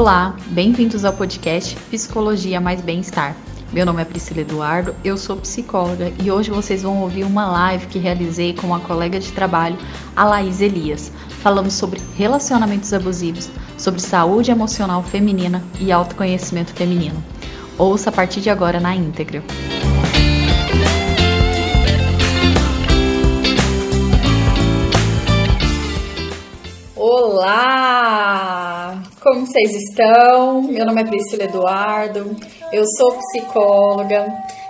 Olá, bem-vindos ao podcast Psicologia Mais Bem-Estar. Meu nome é Priscila Eduardo, eu sou psicóloga e hoje vocês vão ouvir uma live que realizei com uma colega de trabalho, a Laís Elias. Falamos sobre relacionamentos abusivos, sobre saúde emocional feminina e autoconhecimento feminino. Ouça a partir de agora na íntegra. Olá! Como vocês estão? Meu nome é Priscila Eduardo, eu sou psicóloga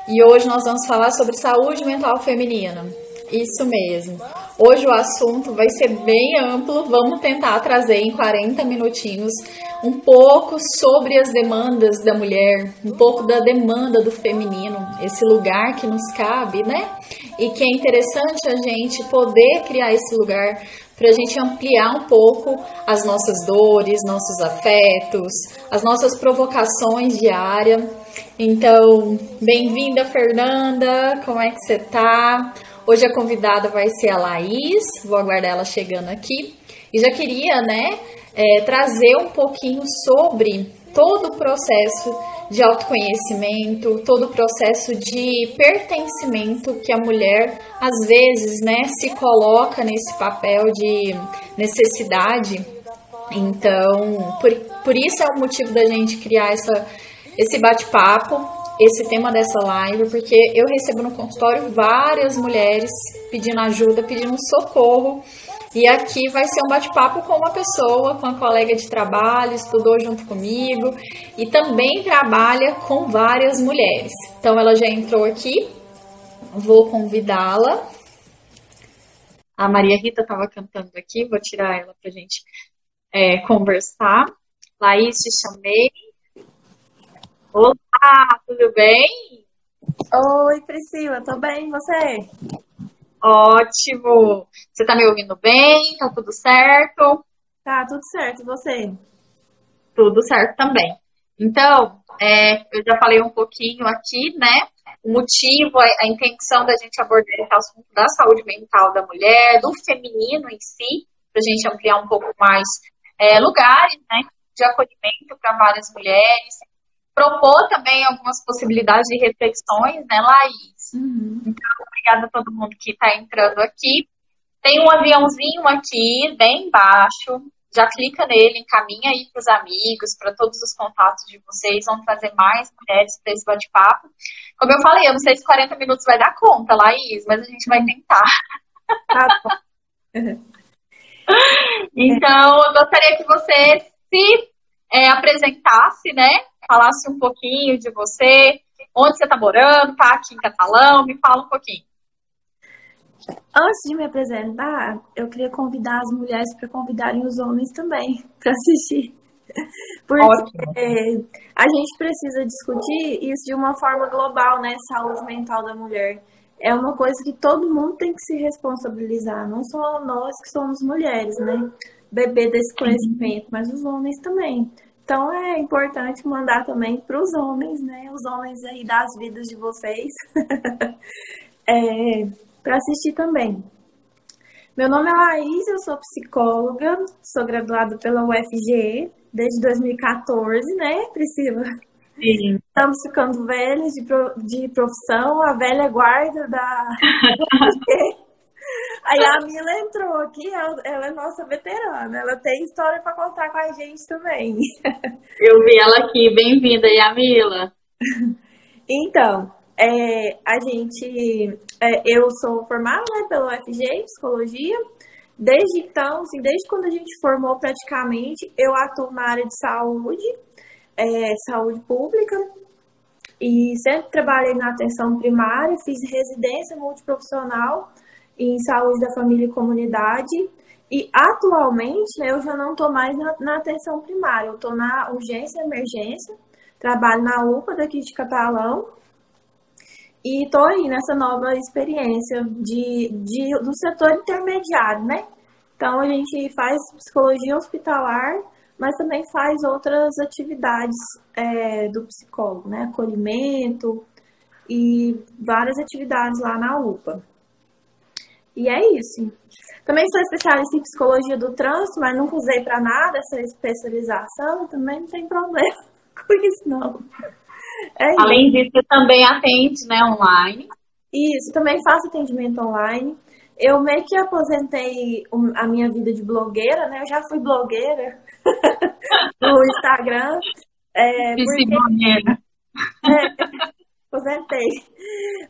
e hoje nós vamos falar sobre saúde mental feminina. Isso mesmo. Hoje o assunto vai ser bem amplo, vamos tentar trazer em 40 minutinhos um pouco sobre as demandas da mulher, um pouco da demanda do feminino, esse lugar que nos cabe, né? E que é interessante a gente poder criar esse lugar para a gente ampliar um pouco as nossas dores, nossos afetos, as nossas provocações diárias. Então, bem-vinda, Fernanda. Como é que você tá? Hoje a convidada vai ser a Laís. Vou aguardar ela chegando aqui. E já queria, né, é, trazer um pouquinho sobre todo o processo de autoconhecimento, todo o processo de pertencimento que a mulher às vezes, né, se coloca nesse papel de necessidade. Então, por, por isso é o motivo da gente criar essa, esse bate-papo, esse tema dessa live, porque eu recebo no consultório várias mulheres pedindo ajuda, pedindo socorro e aqui vai ser um bate-papo com uma pessoa, com uma colega de trabalho, estudou junto comigo e também trabalha com várias mulheres. Então ela já entrou aqui, vou convidá-la. A Maria Rita estava cantando aqui, vou tirar ela para a gente é, conversar. Laís, te chamei. Olá, tudo bem? Oi, Priscila, tô bem, você? Ótimo! Você tá me ouvindo bem? Tá tudo certo? Tá, tudo certo. E você? Tudo certo também. Então, é, eu já falei um pouquinho aqui, né? O motivo, a, intenção da gente abordar esse assunto da saúde mental da mulher, do feminino em si, para a gente ampliar um pouco mais é, lugares né, de acolhimento para várias mulheres, propor também algumas possibilidades de reflexões, né, Laís? Uhum. Então, obrigada a todo mundo que está entrando aqui. Tem um aviãozinho aqui, bem embaixo. Já clica nele, encaminha aí para os amigos, para todos os contatos de vocês. Vão trazer mais mulheres para esse bate-papo. Como eu falei, eu não sei se 40 minutos vai dar conta, Laís, mas a gente vai tentar. Tá então, eu gostaria que você se é, apresentasse, né? Falasse um pouquinho de você, onde você está morando, tá aqui em Catalão, me fala um pouquinho. Antes de me apresentar, eu queria convidar as mulheres para convidarem os homens também para assistir. Porque Ótimo. a gente precisa discutir isso de uma forma global, né? Saúde mental da mulher. É uma coisa que todo mundo tem que se responsabilizar, não só nós que somos mulheres, né? Beber desse conhecimento, mas os homens também. Então é importante mandar também para os homens, né? Os homens aí das vidas de vocês, é, para assistir também. Meu nome é Laís, eu sou psicóloga, sou graduada pela UFG desde 2014, né, Priscila? Sim. Estamos ficando velhas de, de profissão, a velha guarda da UFG. Aí a Mila entrou aqui, ela, ela, é nossa veterana, ela tem história para contar com a gente também. Eu vi ela aqui, bem-vinda, Yamila. Então, é, a gente, é, eu sou formada né, pelo UFG, Psicologia. Desde então, assim, desde quando a gente formou praticamente, eu atuo na área de saúde, é, saúde pública, e sempre trabalhei na atenção primária, fiz residência multiprofissional em saúde da família e comunidade. E atualmente né, eu já não estou mais na, na, atenção primária, eu estou na urgência e emergência, trabalho na UPA daqui de Catalão e estou aí nessa nova experiência de, de, do setor intermediário, né? Então a gente faz psicologia hospitalar, mas também faz outras atividades é, do psicólogo, né? Acolhimento e várias atividades lá na UPA. E é isso. Também sou especialista em psicologia do trânsito, mas nunca usei para nada essa especialização, também não tem problema com isso, não. É Além disso, você também atende né, online. Isso, também faço atendimento online. Eu meio que aposentei a minha vida de blogueira, né? Eu já fui blogueira no Instagram. É, porque... blogueira. É, aposentei.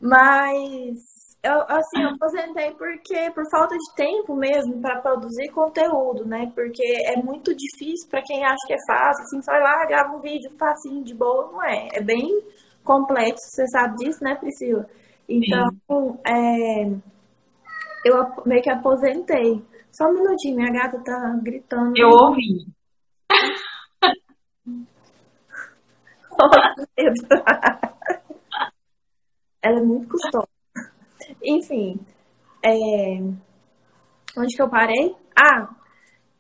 Mas eu, assim, eu aposentei porque por falta de tempo mesmo para produzir conteúdo, né? Porque é muito difícil para quem acha que é fácil, assim, vai lá, grava um vídeo facinho, de boa, não é. É bem complexo, você sabe disso, né, Priscila? Então, é, eu meio que aposentei. Só um minutinho, minha gata tá gritando. Eu ouvi. Ela é muito custosa. Enfim, é... onde que eu parei? Ah,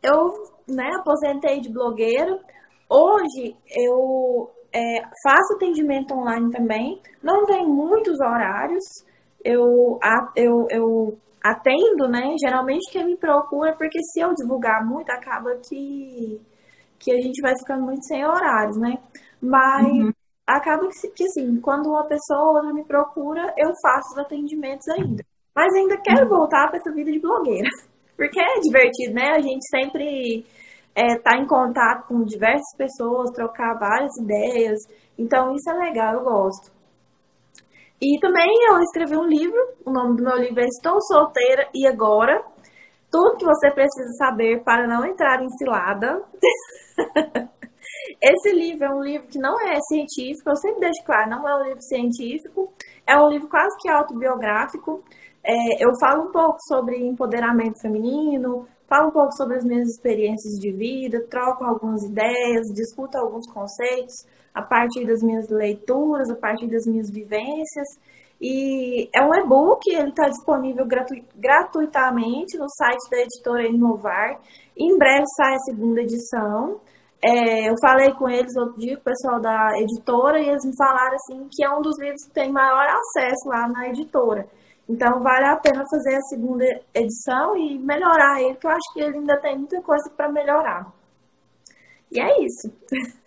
eu né, aposentei de blogueira. Hoje eu é, faço atendimento online também. Não tem muitos horários. Eu, eu, eu atendo, né? Geralmente quem me procura, porque se eu divulgar muito, acaba que, que a gente vai ficando muito sem horários, né? Mas uhum acaba que, que assim, quando uma pessoa me procura, eu faço os atendimentos ainda. Mas ainda quero voltar para essa vida de blogueira. Porque é divertido, né? A gente sempre é, tá em contato com diversas pessoas, trocar várias ideias. Então isso é legal, eu gosto. E também eu escrevi um livro, o nome do meu livro é Estou Solteira e Agora. Tudo que você precisa saber para não entrar em cilada. Esse livro é um livro que não é científico, eu sempre deixo claro, não é um livro científico, é um livro quase que autobiográfico. É, eu falo um pouco sobre empoderamento feminino, falo um pouco sobre as minhas experiências de vida, troco algumas ideias, discuto alguns conceitos a partir das minhas leituras, a partir das minhas vivências. E é um e-book, ele está disponível gratu gratuitamente no site da editora Inovar. Em breve sai a segunda edição. É, eu falei com eles outro dia, o pessoal da editora, e eles me falaram assim que é um dos livros que tem maior acesso lá na editora. Então vale a pena fazer a segunda edição e melhorar ele, que eu acho que ele ainda tem muita coisa para melhorar. E é isso.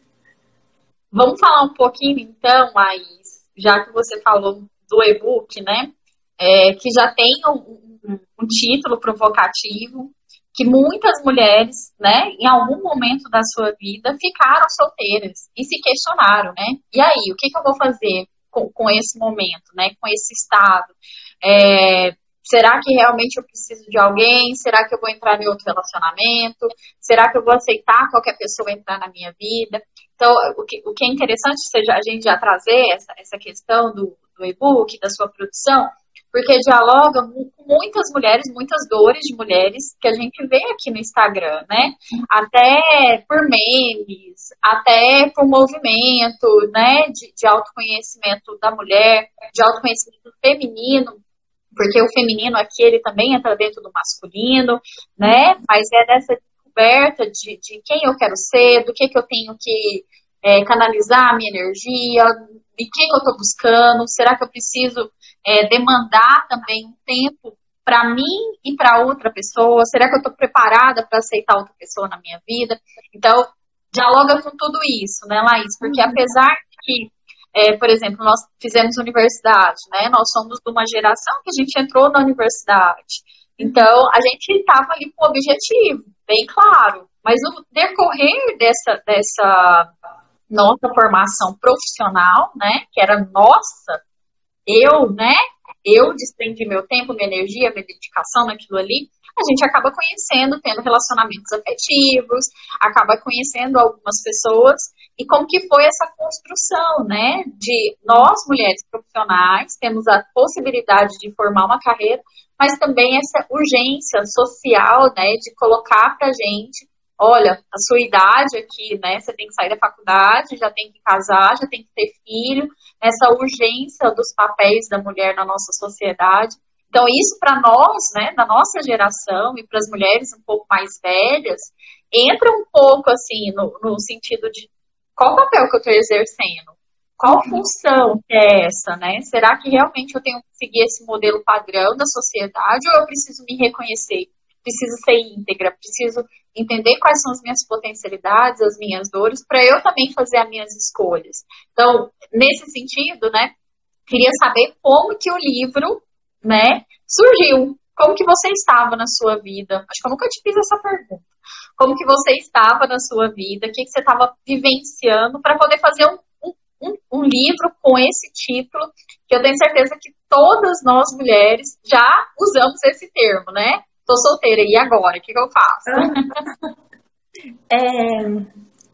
Vamos falar um pouquinho então, Laís, já que você falou do e-book, né? É, que já tem um, um, um título provocativo, que muitas mulheres, né, em algum momento da sua vida, ficaram solteiras e se questionaram, né? E aí, o que, que eu vou fazer com, com esse momento, né? Com esse estado? É, será que realmente eu preciso de alguém? Será que eu vou entrar em outro relacionamento? Será que eu vou aceitar qualquer pessoa entrar na minha vida? Então, o que, o que é interessante seja a gente já trazer essa, essa questão do, do e-book, da sua produção, porque dialoga com muitas mulheres, muitas dores de mulheres que a gente vê aqui no Instagram, né? Até por memes, até por movimento, né? De, de autoconhecimento da mulher, de autoconhecimento feminino, porque o feminino aqui ele também entra dentro do masculino, né? Mas é dessa descoberta de, de quem eu quero ser, do que, que eu tenho que é, canalizar a minha energia, de quem eu estou buscando, será que eu preciso é, demandar também um tempo para mim e para outra pessoa? Será que eu estou preparada para aceitar outra pessoa na minha vida? Então, dialoga com tudo isso, né, Laís? Porque uhum. apesar que, é, por exemplo, nós fizemos universidade, né? Nós somos de uma geração que a gente entrou na universidade. Então, a gente estava ali com o objetivo, bem claro. Mas no decorrer dessa, dessa nossa formação profissional, né, que era nossa, eu, né? Eu desprendi meu tempo, minha energia, minha dedicação naquilo ali. A gente acaba conhecendo, tendo relacionamentos afetivos, acaba conhecendo algumas pessoas e como que foi essa construção, né? De nós, mulheres profissionais, temos a possibilidade de formar uma carreira, mas também essa urgência social, né? De colocar pra gente olha, a sua idade aqui, né? Você tem que sair da faculdade, já tem que casar, já tem que ter filho, essa urgência dos papéis da mulher na nossa sociedade. Então, isso para nós, né, da nossa geração e para as mulheres um pouco mais velhas, entra um pouco assim no, no sentido de qual papel que eu estou exercendo? qual função é essa, né? Será que realmente eu tenho que seguir esse modelo padrão da sociedade ou eu preciso me reconhecer? Preciso ser íntegra, preciso entender quais são as minhas potencialidades, as minhas dores, para eu também fazer as minhas escolhas. Então, nesse sentido, né, queria saber como que o livro, né, surgiu. Como que você estava na sua vida? Acho que eu nunca te fiz essa pergunta. Como que você estava na sua vida? O que, que você estava vivenciando para poder fazer um, um, um, livro com esse título? Que eu tenho certeza que todas nós mulheres já usamos esse termo, né? Tô solteira, e agora? O que, que eu faço? é,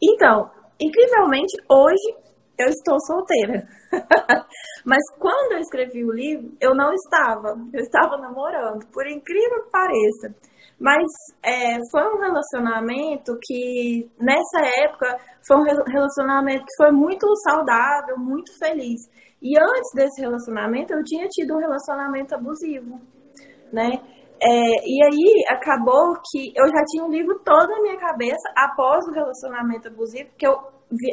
então, incrivelmente, hoje eu estou solteira. Mas quando eu escrevi o livro, eu não estava. Eu estava namorando, por incrível que pareça. Mas é, foi um relacionamento que, nessa época, foi um relacionamento que foi muito saudável, muito feliz. E antes desse relacionamento, eu tinha tido um relacionamento abusivo, né? É, e aí acabou que eu já tinha um livro todo na minha cabeça após o relacionamento abusivo, porque eu,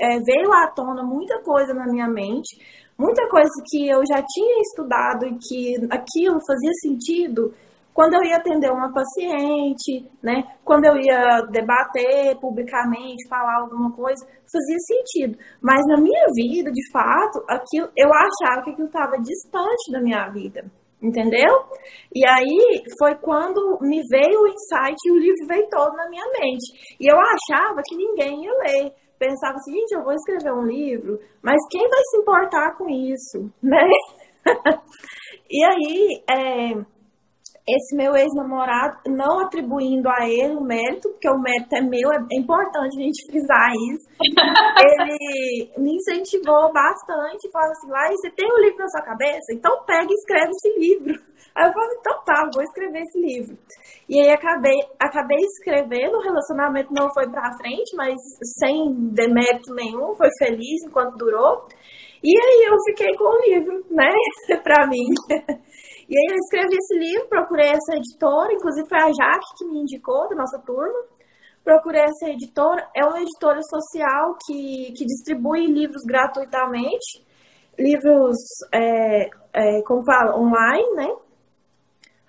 é, veio à tona muita coisa na minha mente, muita coisa que eu já tinha estudado e que aquilo fazia sentido quando eu ia atender uma paciente, né? Quando eu ia debater publicamente, falar alguma coisa, fazia sentido. Mas na minha vida, de fato, aquilo, eu achava que aquilo estava distante da minha vida. Entendeu? E aí foi quando me veio o insight e o livro veio todo na minha mente. E eu achava que ninguém ia ler. Pensava assim, gente, eu vou escrever um livro, mas quem vai se importar com isso, né? e aí, é, esse meu ex-namorado, não atribuindo a ele o mérito, porque o mérito é meu, é importante a gente frisar isso. ele me incentivou bastante, falou assim: Lai, você tem um livro na sua cabeça? Então pega e escreve esse livro. Aí eu falei, então tá, vou escrever esse livro. E aí acabei, acabei escrevendo, o relacionamento não foi pra frente, mas sem demérito nenhum, foi feliz enquanto durou. E aí eu fiquei com o livro, né, pra mim. E aí eu escrevi esse livro, procurei essa editora, inclusive foi a Jaque que me indicou, da nossa turma. Procurei essa editora, é uma editora social que, que distribui livros gratuitamente, livros, é, é, como fala, online, né?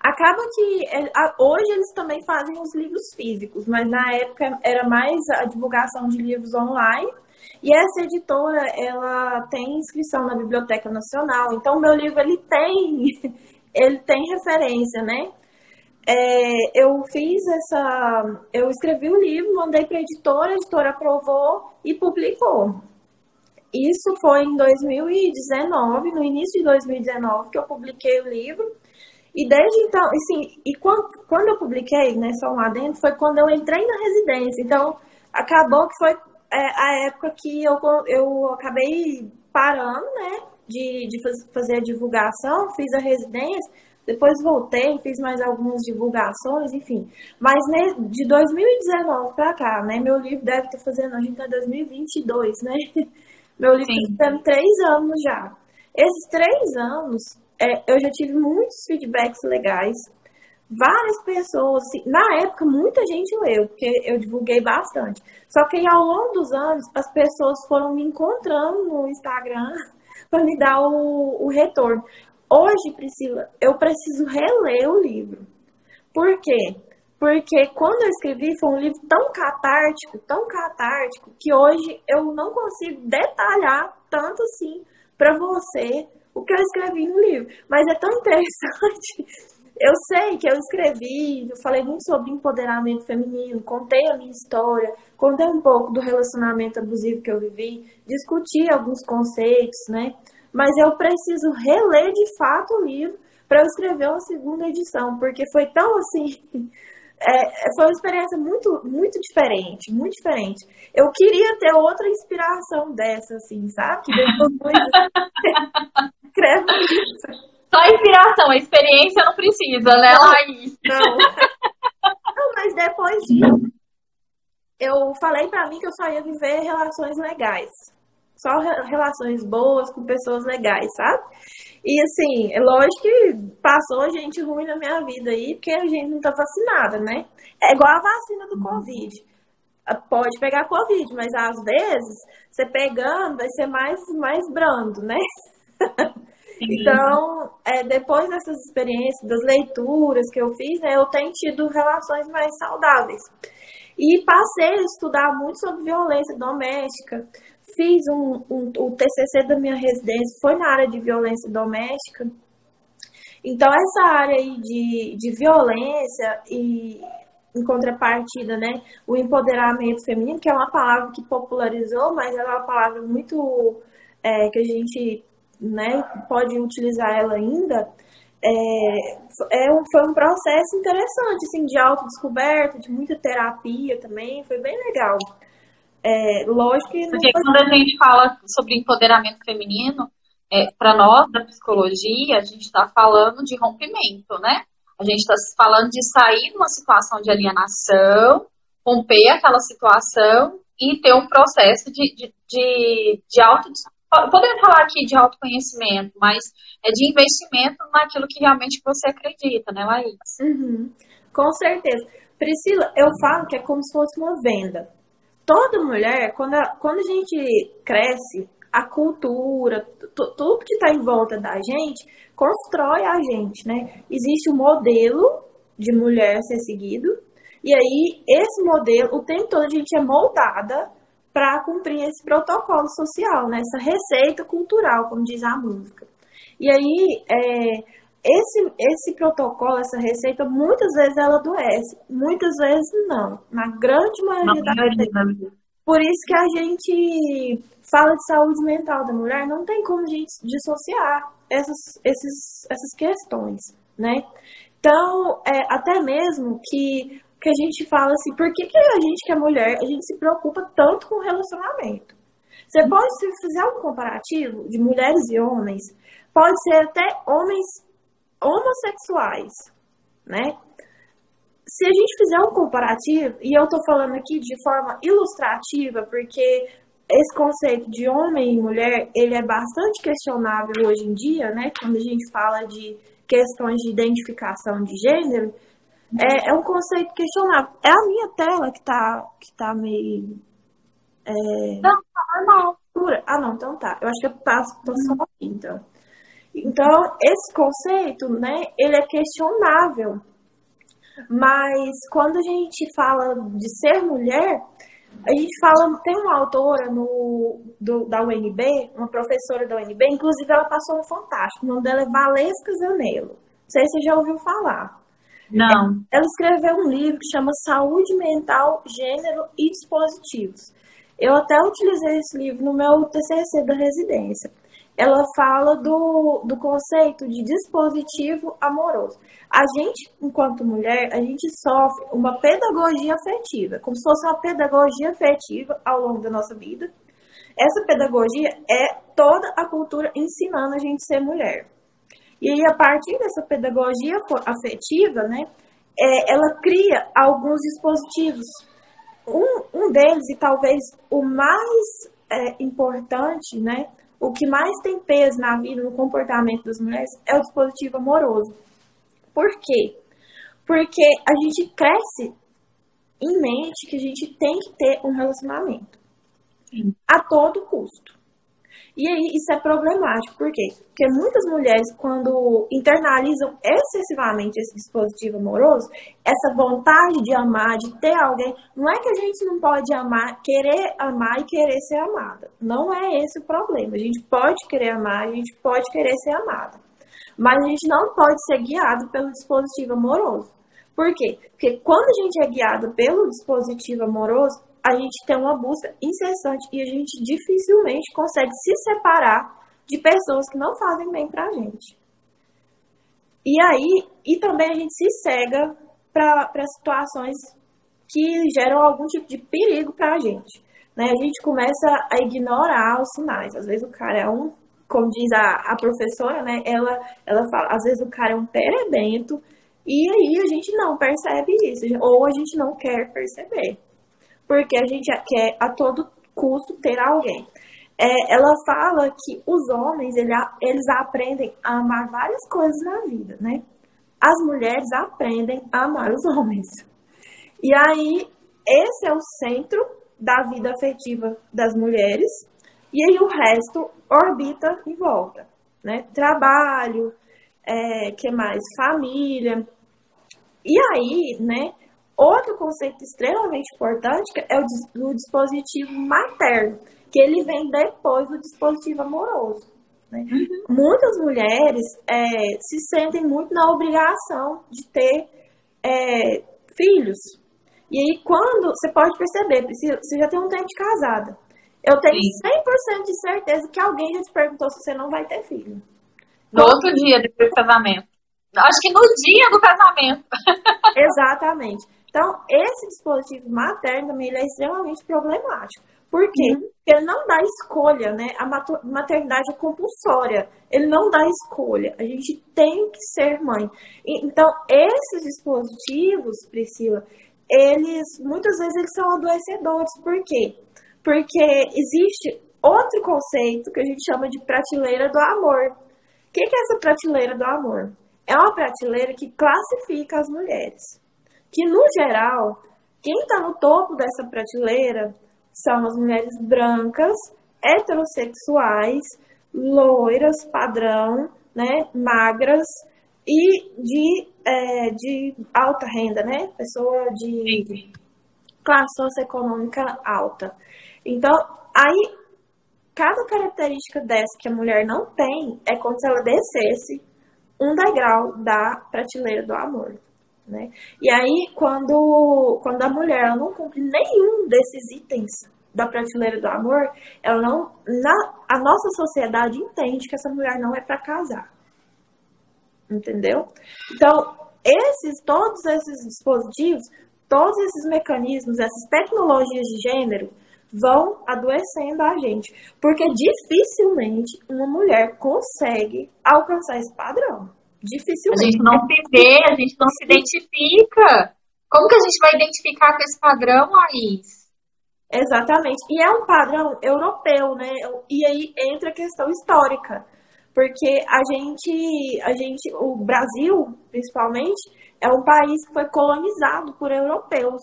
Acaba que é, hoje eles também fazem os livros físicos, mas na época era mais a divulgação de livros online. E essa editora, ela tem inscrição na Biblioteca Nacional, então meu livro ele tem ele tem referência, né? É, eu fiz essa. Eu escrevi o livro, mandei para a editora, a editora aprovou e publicou. Isso foi em 2019, no início de 2019, que eu publiquei o livro. E desde então, assim, e quando, quando eu publiquei, né, só lá dentro, foi quando eu entrei na residência. Então, acabou que foi é, a época que eu, eu acabei parando, né, de, de fazer a divulgação, fiz a residência, depois voltei, fiz mais algumas divulgações, enfim. Mas de 2019 para cá, né? Meu livro deve estar fazendo, a gente tá em 2022, né? Meu livro está fazendo três anos já. Esses três anos, é, eu já tive muitos feedbacks legais. Várias pessoas, assim, na época, muita gente leu, porque eu divulguei bastante. Só que ao longo dos anos, as pessoas foram me encontrando no Instagram para me dar o, o retorno. Hoje, Priscila, eu preciso reler o livro. Por quê? Porque quando eu escrevi foi um livro tão catártico, tão catártico, que hoje eu não consigo detalhar tanto assim para você o que eu escrevi no livro. Mas é tão interessante eu sei que eu escrevi, eu falei muito sobre empoderamento feminino, contei a minha história, contei um pouco do relacionamento abusivo que eu vivi, discuti alguns conceitos, né? Mas eu preciso reler de fato o livro para eu escrever uma segunda edição, porque foi tão assim. É, foi uma experiência muito, muito diferente, muito diferente. Eu queria ter outra inspiração dessa, assim, sabe? Que depois escreve isso. Só inspiração, a experiência não precisa, né, Laís? Não. não, mas depois disso, eu falei pra mim que eu só ia viver relações legais. Só relações boas com pessoas legais, sabe? E assim, é lógico que passou gente ruim na minha vida aí, porque a gente não tá vacinada, né? É igual a vacina do Covid. pode pegar Covid, mas às vezes você pegando vai ser mais, mais brando, né? então, é, depois dessas experiências, das leituras que eu fiz, né, eu tenho tido relações mais saudáveis. E passei a estudar muito sobre violência doméstica. Fiz um, um, o TCC da minha residência, foi na área de violência doméstica. Então, essa área aí de, de violência e em contrapartida, né, o empoderamento feminino, que é uma palavra que popularizou, mas ela é uma palavra muito é, que a gente né, pode utilizar ela ainda, é, é um, foi um processo interessante, assim, de autodescoberta, de muita terapia também, foi bem legal. É, lógico que... Porque foi... quando a gente fala sobre empoderamento feminino, é, para nós da psicologia, a gente está falando de rompimento, né? A gente está falando de sair de uma situação de alienação, romper aquela situação e ter um processo de, de, de, de auto. Podemos falar aqui de autoconhecimento, mas é de investimento naquilo que realmente você acredita, né, Laís? Uhum. Com certeza. Priscila, eu falo que é como se fosse uma venda. Toda mulher, quando a, quando a gente cresce, a cultura, tudo que está em volta da gente, constrói a gente, né? Existe um modelo de mulher ser seguido, e aí esse modelo, o tempo todo a gente é moldada para cumprir esse protocolo social, né? Essa receita cultural, como diz a música. E aí, é, esse, esse protocolo, essa receita, muitas vezes ela adoece, muitas vezes não. Na grande maioria das vezes. Por isso que a gente fala de saúde mental da mulher, não tem como a gente dissociar essas, esses, essas questões, né? Então, é, até mesmo que, que a gente fala assim, por que, que a gente que é mulher, a gente se preocupa tanto com relacionamento? Você pode, se fizer um comparativo de mulheres e homens, pode ser até homens homossexuais, né? se a gente fizer um comparativo, e eu estou falando aqui de forma ilustrativa, porque esse conceito de homem e mulher, ele é bastante questionável hoje em dia, né? Quando a gente fala de questões de identificação de gênero, é, é um conceito questionável. É a minha tela que tá, que tá meio... É... Não, tá normal. Ah, não, então tá. Eu acho que eu passo, tô só aqui, então. Então, esse conceito, né, ele é questionável mas quando a gente fala de ser mulher, a gente fala, tem uma autora no, do, da UNB, uma professora da UNB, inclusive ela passou um fantástico, o nome dela é Valesca Zanello. Não sei se você já ouviu falar. Não. Ela escreveu um livro que chama Saúde Mental, Gênero e Dispositivos. Eu até utilizei esse livro no meu TCC da residência ela fala do, do conceito de dispositivo amoroso. A gente, enquanto mulher, a gente sofre uma pedagogia afetiva, como se fosse uma pedagogia afetiva ao longo da nossa vida. Essa pedagogia é toda a cultura ensinando a gente a ser mulher. E aí, a partir dessa pedagogia afetiva, né, é, ela cria alguns dispositivos. Um, um deles, e talvez o mais é, importante, né, o que mais tem peso na vida, no comportamento das mulheres, é o dispositivo amoroso. Por quê? Porque a gente cresce em mente que a gente tem que ter um relacionamento. A todo custo. E aí isso é problemático, por quê? Porque muitas mulheres, quando internalizam excessivamente esse dispositivo amoroso, essa vontade de amar, de ter alguém, não é que a gente não pode amar, querer amar e querer ser amada. Não é esse o problema. A gente pode querer amar, a gente pode querer ser amada. Mas a gente não pode ser guiado pelo dispositivo amoroso. Por quê? Porque quando a gente é guiado pelo dispositivo amoroso, a gente tem uma busca incessante e a gente dificilmente consegue se separar de pessoas que não fazem bem pra gente. E aí, e também a gente se cega para situações que geram algum tipo de perigo pra gente. Né? A gente começa a ignorar os sinais. Às vezes o cara é um, como diz a, a professora, né? Ela, ela fala, às vezes o cara é um perebento, e aí a gente não percebe isso, ou a gente não quer perceber porque a gente quer a todo custo ter alguém. É, ela fala que os homens ele, eles aprendem a amar várias coisas na vida, né? As mulheres aprendem a amar os homens. E aí esse é o centro da vida afetiva das mulheres, e aí o resto orbita em volta, né? Trabalho, é, que mais? Família. E aí, né? Outro conceito extremamente importante é o do dispositivo materno, que ele vem depois do dispositivo amoroso. Né? Uhum. Muitas mulheres é, se sentem muito na obrigação de ter é, filhos. E aí, quando você pode perceber, você já tem um tempo de casada. Eu tenho Sim. 100% de certeza que alguém já te perguntou se você não vai ter filho. No outro dia depois do casamento. Acho que no dia do casamento. Exatamente. Então, esse dispositivo materno também é extremamente problemático. Por quê? Uhum. Porque ele não dá escolha, né? A maternidade é compulsória. Ele não dá escolha. A gente tem que ser mãe. Então, esses dispositivos, Priscila, eles muitas vezes eles são adoecedores. Por quê? Porque existe outro conceito que a gente chama de prateleira do amor. O que é essa prateleira do amor? É uma prateleira que classifica as mulheres. Que, no geral, quem está no topo dessa prateleira são as mulheres brancas, heterossexuais, loiras, padrão, né, magras e de, é, de alta renda, né? Pessoa de classe socioeconômica alta. Então, aí, cada característica dessa que a mulher não tem é como se ela descesse um degrau da prateleira do amor. Né? E aí, quando, quando a mulher não cumpre nenhum desses itens da prateleira do amor, ela não, na, a nossa sociedade entende que essa mulher não é para casar. Entendeu? Então, esses, todos esses dispositivos, todos esses mecanismos, essas tecnologias de gênero vão adoecendo a gente, porque dificilmente uma mulher consegue alcançar esse padrão. Dificilmente. A gente não se vê, a gente não se identifica. Como que a gente vai identificar com esse padrão, Laís? Exatamente. E é um padrão europeu, né? E aí entra a questão histórica. Porque a gente, a gente, o Brasil, principalmente, é um país que foi colonizado por europeus.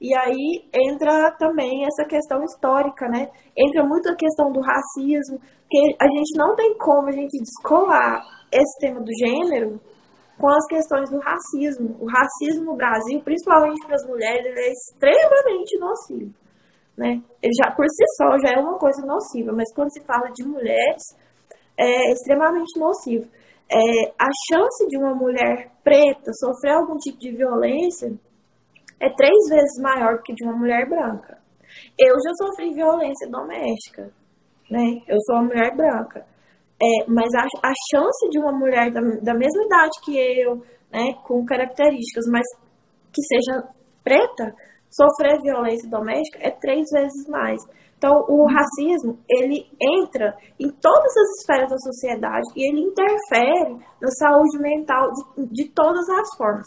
E aí entra também essa questão histórica, né? Entra muito a questão do racismo, que a gente não tem como a gente descolar esse tema do gênero com as questões do racismo. O racismo no Brasil, principalmente para as mulheres, ele é extremamente nocivo. Né? Ele já, por si só, já é uma coisa nociva, mas quando se fala de mulheres, é extremamente nocivo. É, a chance de uma mulher preta sofrer algum tipo de violência é três vezes maior que de uma mulher branca. Eu já sofri violência doméstica, né? Eu sou uma mulher branca. É, mas a, a chance de uma mulher da, da mesma idade que eu, né, com características, mas que seja preta, sofrer violência doméstica é três vezes mais. Então, o racismo, ele entra em todas as esferas da sociedade e ele interfere na saúde mental de, de todas as formas.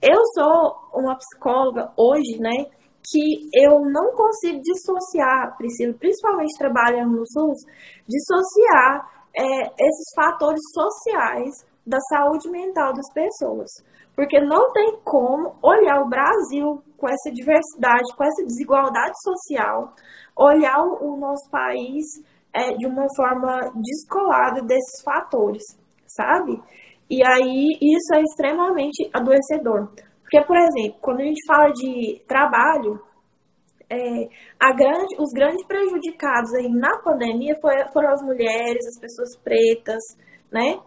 Eu sou uma psicóloga hoje, né, que eu não consigo dissociar, principalmente trabalhando no SUS, dissociar é, esses fatores sociais da saúde mental das pessoas. Porque não tem como olhar o Brasil com essa diversidade, com essa desigualdade social, olhar o, nosso país é, de uma forma descolada desses fatores, sabe? E aí isso é extremamente adoecedor. Porque, por exemplo, quando a gente fala de trabalho, é, grande, os grandes prejudicados aí na pandemia foi, foram as mulheres, as pessoas pretas, né?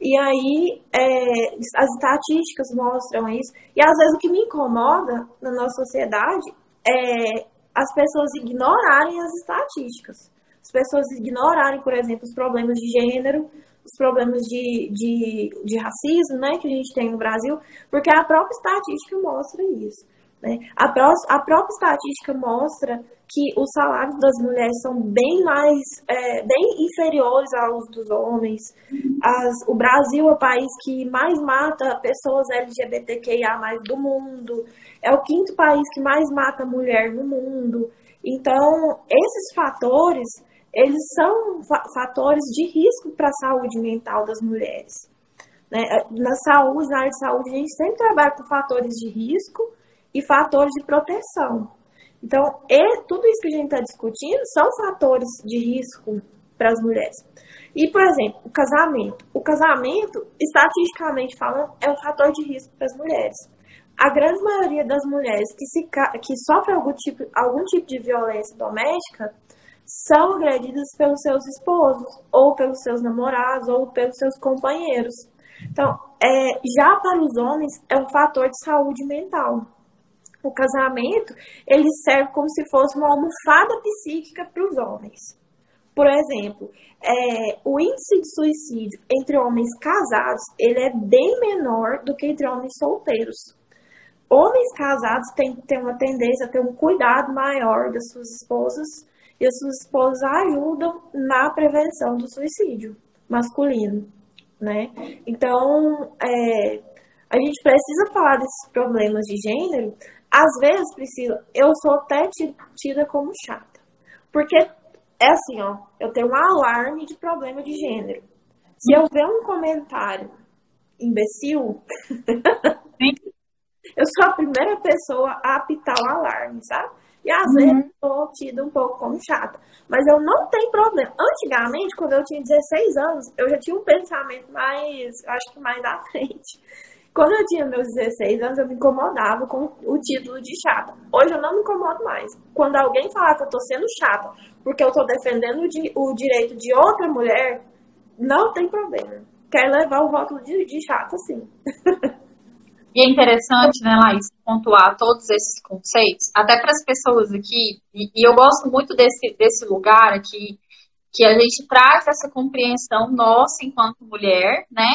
E aí é, as estatísticas mostram isso. E às vezes o que me incomoda na nossa sociedade é as pessoas ignorarem as estatísticas. As pessoas ignorarem, por exemplo, os problemas de gênero, os problemas de, de, de racismo né, que a gente tem no Brasil, porque a própria estatística mostra isso. Né? A, pró a própria estatística mostra que os salários das mulheres são bem mais, é, bem inferiores aos dos homens. As, o Brasil é o país que mais mata pessoas LGBTQIA do mundo. É o quinto país que mais mata mulher no mundo. Então, esses fatores, eles são fa fatores de risco para a saúde mental das mulheres. Né? Na saúde, na área de saúde, a gente sempre trabalha com fatores de risco e fatores de proteção. Então, é, tudo isso que a gente está discutindo são fatores de risco para as mulheres. E, por exemplo, o casamento. O casamento, estatisticamente falando, é um fator de risco para as mulheres. A grande maioria das mulheres que, se, que sofrem algum tipo, algum tipo de violência doméstica são agredidas pelos seus esposos, ou pelos seus namorados, ou pelos seus companheiros. Então, é, já para os homens, é um fator de saúde mental. O casamento, ele serve como se fosse uma almofada psíquica para os homens. Por exemplo, é, o índice de suicídio entre homens casados, ele é bem menor do que entre homens solteiros. Homens casados têm, têm uma tendência a ter um cuidado maior das suas esposas e as suas esposas ajudam na prevenção do suicídio masculino, né? Então, é, a gente precisa falar desses problemas de gênero. Às vezes, Priscila, eu sou até tida como chata. Porque é assim, ó, eu tenho um alarme de problema de gênero. Se eu ver um comentário imbecil, eu sou a primeira pessoa a apitar o alarme, sabe? E às uhum. vezes eu sou tida um pouco como chata. Mas eu não tenho problema. Antigamente, quando eu tinha 16 anos, eu já tinha um pensamento mais, acho que mais à frente. Quando eu tinha meus 16 anos, eu me incomodava com o título de chata. Hoje eu não me incomodo mais. Quando alguém falar que eu tô sendo chata porque eu tô defendendo o direito de outra mulher, não tem problema. Quer levar o rótulo de, de chata, sim. E é interessante, né, Laís, pontuar todos esses conceitos, até para as pessoas aqui, e, e, eu gosto muito desse, desse lugar aqui, que a gente traz essa compreensão nossa enquanto mulher, né?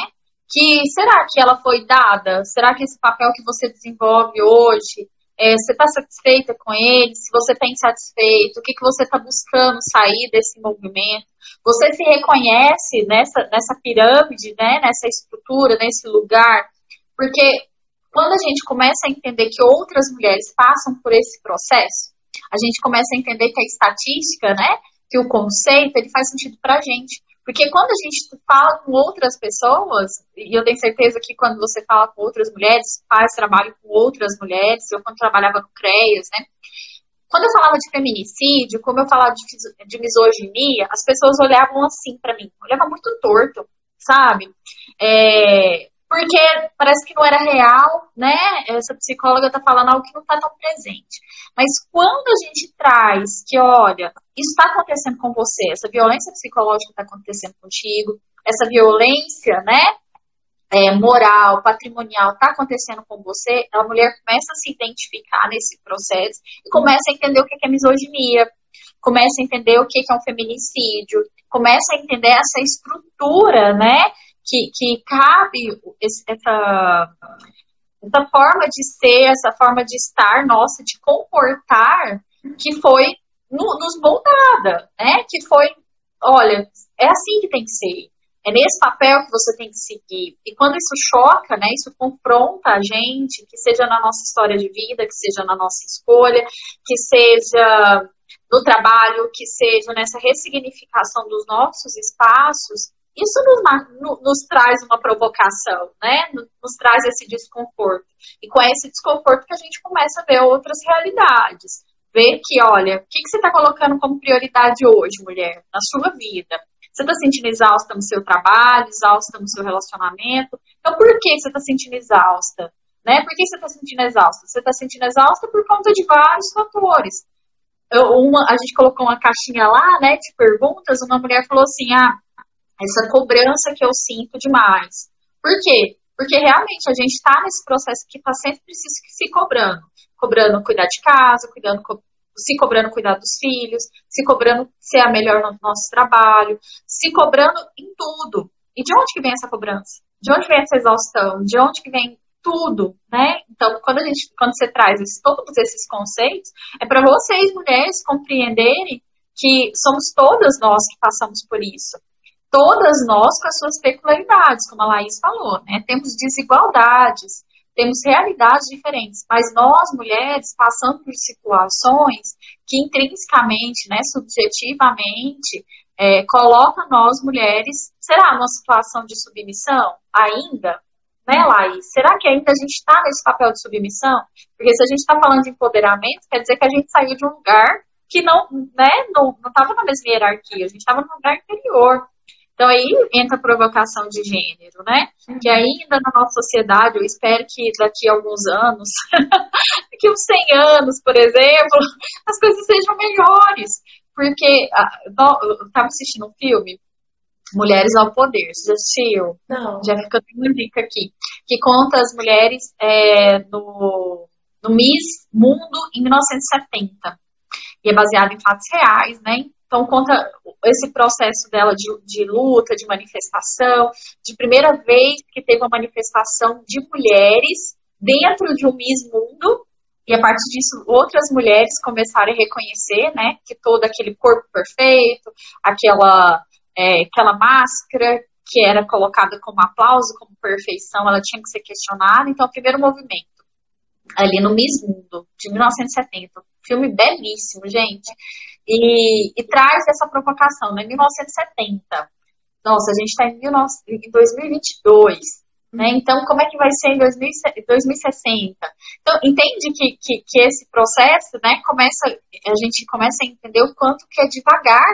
Que será que ela foi dada? Será que esse papel que você desenvolve hoje, é, você está satisfeita com ele? Se você está insatisfeito, o que, que você está buscando sair desse movimento? Você se reconhece nessa, nessa pirâmide, né, nessa estrutura, nesse lugar? Porque quando a gente começa a entender que outras mulheres passam por esse processo, a gente começa a entender que a estatística, né, que o conceito, ele faz sentido para a gente. Porque quando a gente fala com outras pessoas, e eu tenho certeza que quando você fala com outras mulheres, faz trabalho com outras mulheres, eu quando trabalhava com CREAS, né, quando eu falava de feminicídio, como eu falava de, de misoginia, as pessoas olhavam assim para mim, olhavam muito torto, sabe? É, porque parece que não era real, né? Essa psicóloga está falando algo que não está tão presente. Mas quando a gente traz que, olha, isso está acontecendo com você, essa violência psicológica está acontecendo contigo, essa violência, né? É, moral, patrimonial está acontecendo com você, a mulher começa a se identificar nesse processo e começa a entender o que é misoginia, começa a entender o que é um feminicídio, começa a entender essa estrutura, né, que, que cabe essa, essa forma de ser, essa forma de estar nossa, de comportar, que foi no, nos moldada, né? Que foi, olha, é assim que tem que ser. É nesse papel que você tem que seguir. E quando isso choca, né, isso confronta a gente, que seja na nossa história de vida, que seja na nossa escolha, que seja no trabalho, que seja nessa ressignificação dos nossos espaços, isso nos, nos, traz uma provocação, né? Nos traz esse desconforto. E com esse desconforto que a gente começa a ver outras realidades. Ver que, olha, o que, que você está colocando como prioridade hoje, mulher, na sua vida? Você está sentindo exausta no seu trabalho, exausta no seu relacionamento? Então, por que você está sentindo exausta? Né? Por que você está sentindo exausta? Você está sentindo exausta por conta de vários fatores. Eu, uma, a gente colocou uma caixinha lá, né, de perguntas. Uma mulher falou assim: ah, essa cobrança que eu sinto demais. Por quê? Porque realmente a gente está nesse processo que está sempre se cobrando. Cobrando cuidar de casa, cuidando, se cobrando cuidar dos filhos, se cobrando ser a melhor no nosso trabalho, se cobrando em tudo. E de onde que vem essa cobrança? De onde vem essa exaustão? De onde que vem tudo, né? Então, quando a gente, quando você traz esse, todos esses conceitos, é para vocês mulheres compreenderem que somos todas nós que passamos por isso todas nós com as suas peculiaridades, como a Laís falou, né? Temos desigualdades, temos realidades diferentes, mas nós, mulheres, passando por situações que intrinsecamente, né, subjetivamente, é, coloca nós, mulheres, será numa situação de submissão ainda? né, Laís? Será que ainda a gente está nesse papel de submissão? Porque se a gente está falando de empoderamento, quer dizer que a gente saiu de um lugar que não, né, não estava na mesma hierarquia, a gente estava num lugar inferior. Então aí entra a provocação de gênero, né? Que ainda na nossa sociedade, eu espero que daqui a alguns anos, daqui a uns 100 anos, por exemplo, as coisas sejam melhores. Porque eu estava assistindo um filme, Mulheres ao Poder, você já assistiu? Não. Já fica uma dica aqui. Que conta as mulheres é, no, no Miss Mundo em 1970. E é baseado em fatos reais, né? Então, conta esse processo dela de, de, luta, de manifestação, de primeira vez que teve uma manifestação de mulheres dentro de um Miss Mundo, e a partir disso outras mulheres começaram a reconhecer, né, que todo aquele corpo perfeito, aquela, é, aquela máscara que era colocada como aplauso, como perfeição, ela tinha que ser questionada. Então, o primeiro movimento, ali no Miss Mundo, de 1970, filme belíssimo, gente e, e traz essa provocação, né? 1970. Nossa, a gente está em, em 2022. Né? Então, como é que vai ser em 2060? Então, entende que, que, que, esse processo, né, começa, a gente começa a entender o quanto que é devagar,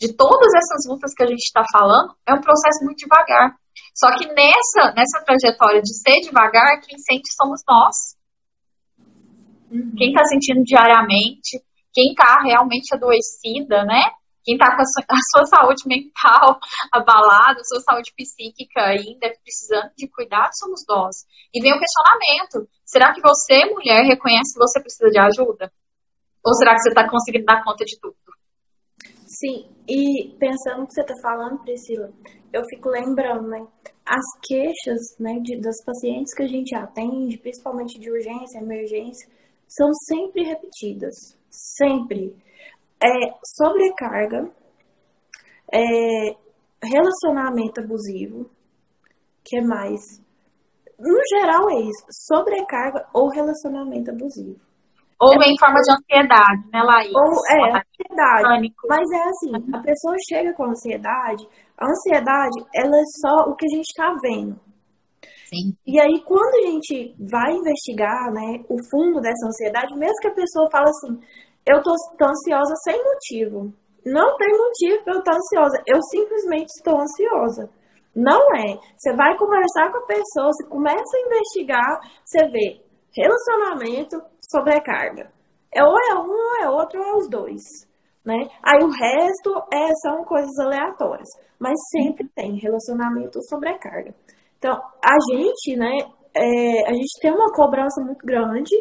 de todas essas lutas que a gente está falando, é um processo muito devagar. Só que nessa, nessa trajetória de ser devagar, quem sente somos nós. Quem está sentindo diariamente, quem está realmente adoecida, né? Quem está com a sua, a sua, saúde mental abalada, a sua saúde psíquica ainda precisando de cuidado, somos nós. E vem o questionamento: será que você, mulher, reconhece que você precisa de ajuda? Ou será que você está conseguindo dar conta de tudo? Sim, e pensando no que você está falando, Priscila, eu fico lembrando, né? As queixas né, de, das pacientes que a gente atende, principalmente de urgência, emergência, são sempre repetidas sempre. É, sobrecarga, é, relacionamento abusivo, que é mais? No geral é isso, sobrecarga ou relacionamento abusivo. Ou é, em forma de ansiedade, né, Laís? Ou é, ansiedade. Pânico. Mas é assim, a pessoa chega com ansiedade, a ansiedade, ela é só o que a gente está vendo. E aí, quando a gente vai investigar né, o fundo dessa ansiedade, mesmo que a pessoa fala assim, eu tô, tô ansiosa sem motivo. Não tem motivo para eu estar ansiosa. Eu simplesmente estou ansiosa. Não é. Você vai conversar com a pessoa, você começa a investigar, você vê relacionamento, sobrecarga. É ou é um, ou é outro, ou é os dois. Né? Aí o resto é, são coisas aleatórias. Mas sempre tem relacionamento sobrecarga. Então, a gente, né, é, a gente tem uma cobrança muito grande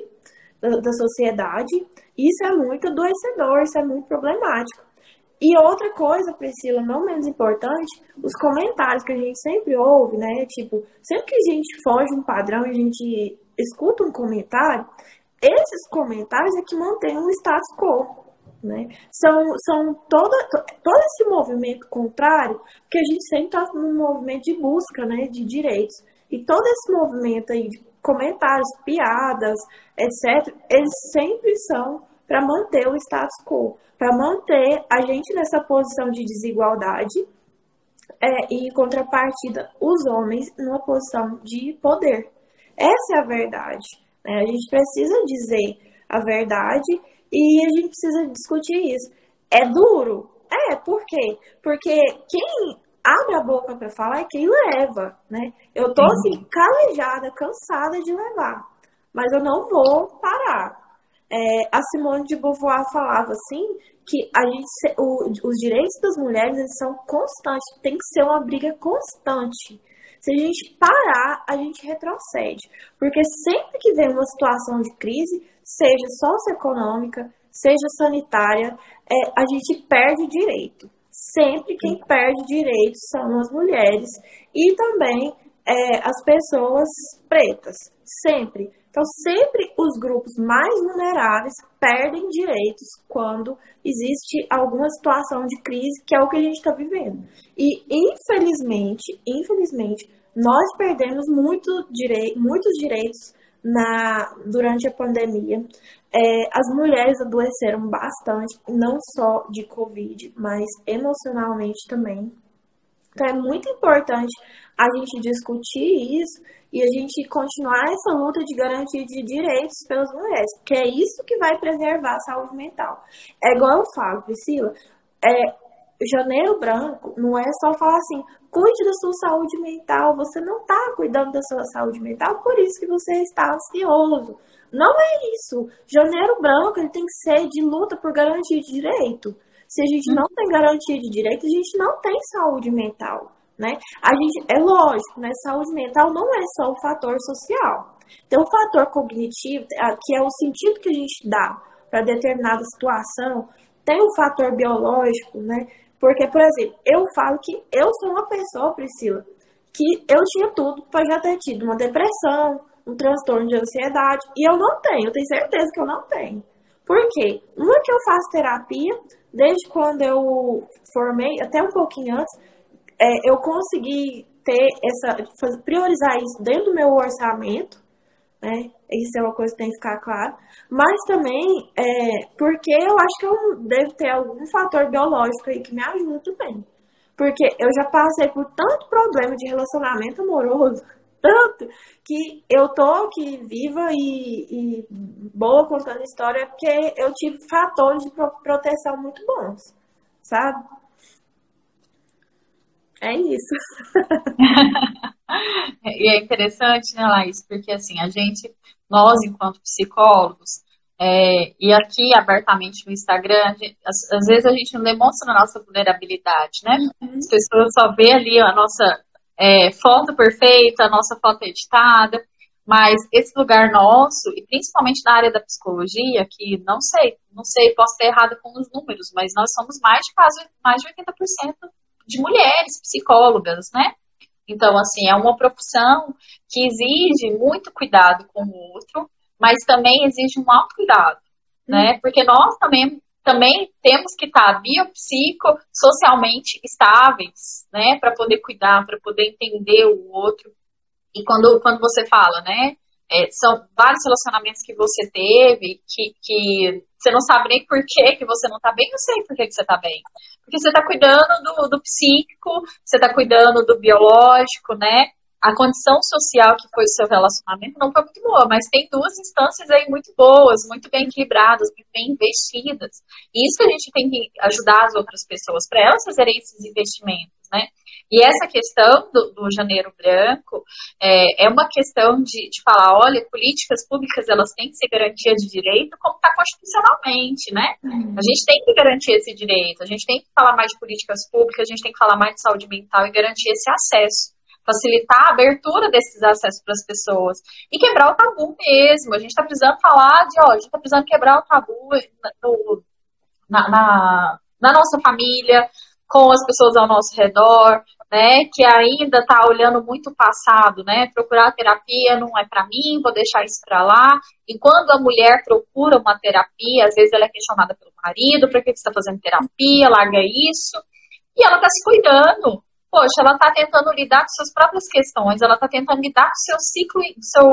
da, da sociedade. Isso é muito adoecedor, isso é muito problemático. E outra coisa, Priscila, não menos importante, os comentários que a gente sempre ouve, né? Tipo, sempre que a gente foge um padrão e a gente escuta um comentário, esses comentários é que mantêm o status quo. Né? São, são toda, todo esse movimento contrário, que a gente sempre está num movimento de busca né, de direitos. E todo esse movimento aí de comentários, piadas, etc., eles sempre são para manter o status quo, para manter a gente nessa posição de desigualdade é, e, em contrapartida, os homens numa posição de poder. Essa é a verdade. Né? A gente precisa dizer a verdade e a gente precisa discutir isso. É duro? É, por quê? Porque quem abre a boca para falar é quem leva, né? Eu tô assim, calejada, cansada de levar, mas eu não vou parar. É, a Simone de Beauvoir falava assim que a gente, o, os direitos das mulheres eles são constantes, tem que ser uma briga constante. Se a gente parar, a gente retrocede, porque sempre que vem uma situação de crise, seja socioeconômica, seja sanitária, é, a gente perde direito. Sempre quem perde direitos são as mulheres e também é, as pessoas pretas. Sempre. Então, sempre os grupos mais vulneráveis perdem direitos quando existe alguma situação de crise, que é o que a gente está vivendo. E, infelizmente, infelizmente, nós perdemos muito direi muitos direitos na, durante a pandemia. É, as mulheres adoeceram bastante, não só de Covid, mas emocionalmente também. Então é muito importante a gente discutir isso e a gente continuar essa luta de garantia de direitos pelas mulheres, porque é isso que vai preservar a saúde mental. É igual eu falo, Priscila, é, janeiro branco não é só falar assim, cuide da sua saúde mental, você não está cuidando da sua saúde mental, por isso que você está ansioso. Não é isso. Janeiro branco ele tem que ser de luta por garantia de direito. Se a gente não tem garantia de direito, a gente não tem saúde mental, né? A gente é lógico, né? Saúde mental não é só o fator social. Tem o fator cognitivo, que é o sentido que a gente dá para determinada situação. Tem o fator biológico, né? Porque, por exemplo, eu falo que eu sou uma pessoa, Priscila, que eu tinha tudo para já ter tido uma depressão, um transtorno de ansiedade, e eu não tenho, eu tenho certeza que eu não tenho. Por quê? Uma que eu faço terapia, desde quando eu formei, até um pouquinho antes, é, eu consegui ter essa, priorizar isso dentro do meu orçamento, né? Isso é uma coisa que tem que ficar claro. Mas também é, porque eu acho que eu devo ter algum fator biológico aí que me ajuda também. Porque eu já passei por tanto problema de relacionamento amoroso, tanto, que eu tô aqui viva e, e boa contando história porque eu tive fatores de proteção muito bons, sabe? É isso. e é interessante, né, Laís? Porque assim, a gente, nós enquanto psicólogos, é, e aqui abertamente no Instagram, gente, às, às, vezes a gente não demonstra a nossa vulnerabilidade, né? Uhum. As pessoas só vê ali a nossa é, foto perfeita, a nossa foto editada, mas esse lugar nosso, e principalmente na área da psicologia, que não sei, não sei, posso ter errado com os números, mas nós somos mais de quase mais de 80% de mulheres psicólogas, né? Então, assim, é uma profissão que exige muito cuidado com o outro, mas também exige um autocuidado, né? Uhum. Porque nós também, também temos que estar biopsico, socialmente estáveis, né? Para poder cuidar, para poder entender o outro. E quando, quando você fala, né? É, são vários relacionamentos que você teve que, que você não sabe nem por que, que você não tá bem, eu sei por que, que você tá bem. Porque você tá cuidando do, do psíquico, você tá cuidando do biológico, né? A condição social que foi o seu relacionamento não foi muito boa, mas tem duas instâncias aí muito boas, muito bem equilibradas, muito bem investidas. E isso que a gente tem que ajudar as outras pessoas para elas fazerem esses investimentos, né? E essa questão do, do janeiro branco é, é uma questão de, de falar, olha, políticas públicas elas têm que ser garantia de direito como está constitucionalmente, né? Uhum. A gente tem que garantir esse direito, a gente tem que falar mais de políticas públicas, a gente tem que falar mais de saúde mental e garantir esse acesso facilitar a abertura desses acessos para as pessoas e quebrar o tabu mesmo. A gente está precisando falar de, ó, a gente está precisando quebrar o tabu no, na, na, na, nossa família, com as pessoas ao nosso redor, né, que ainda está olhando muito o passado, né, procurar terapia não é para mim, vou deixar isso para lá. E quando a mulher procura uma terapia, às vezes ela é questionada pelo marido, para que você está fazendo terapia, larga isso. E ela está se cuidando. Poxa, ela está tentando lidar com suas próprias questões, ela está tentando lidar com seu ciclo, seu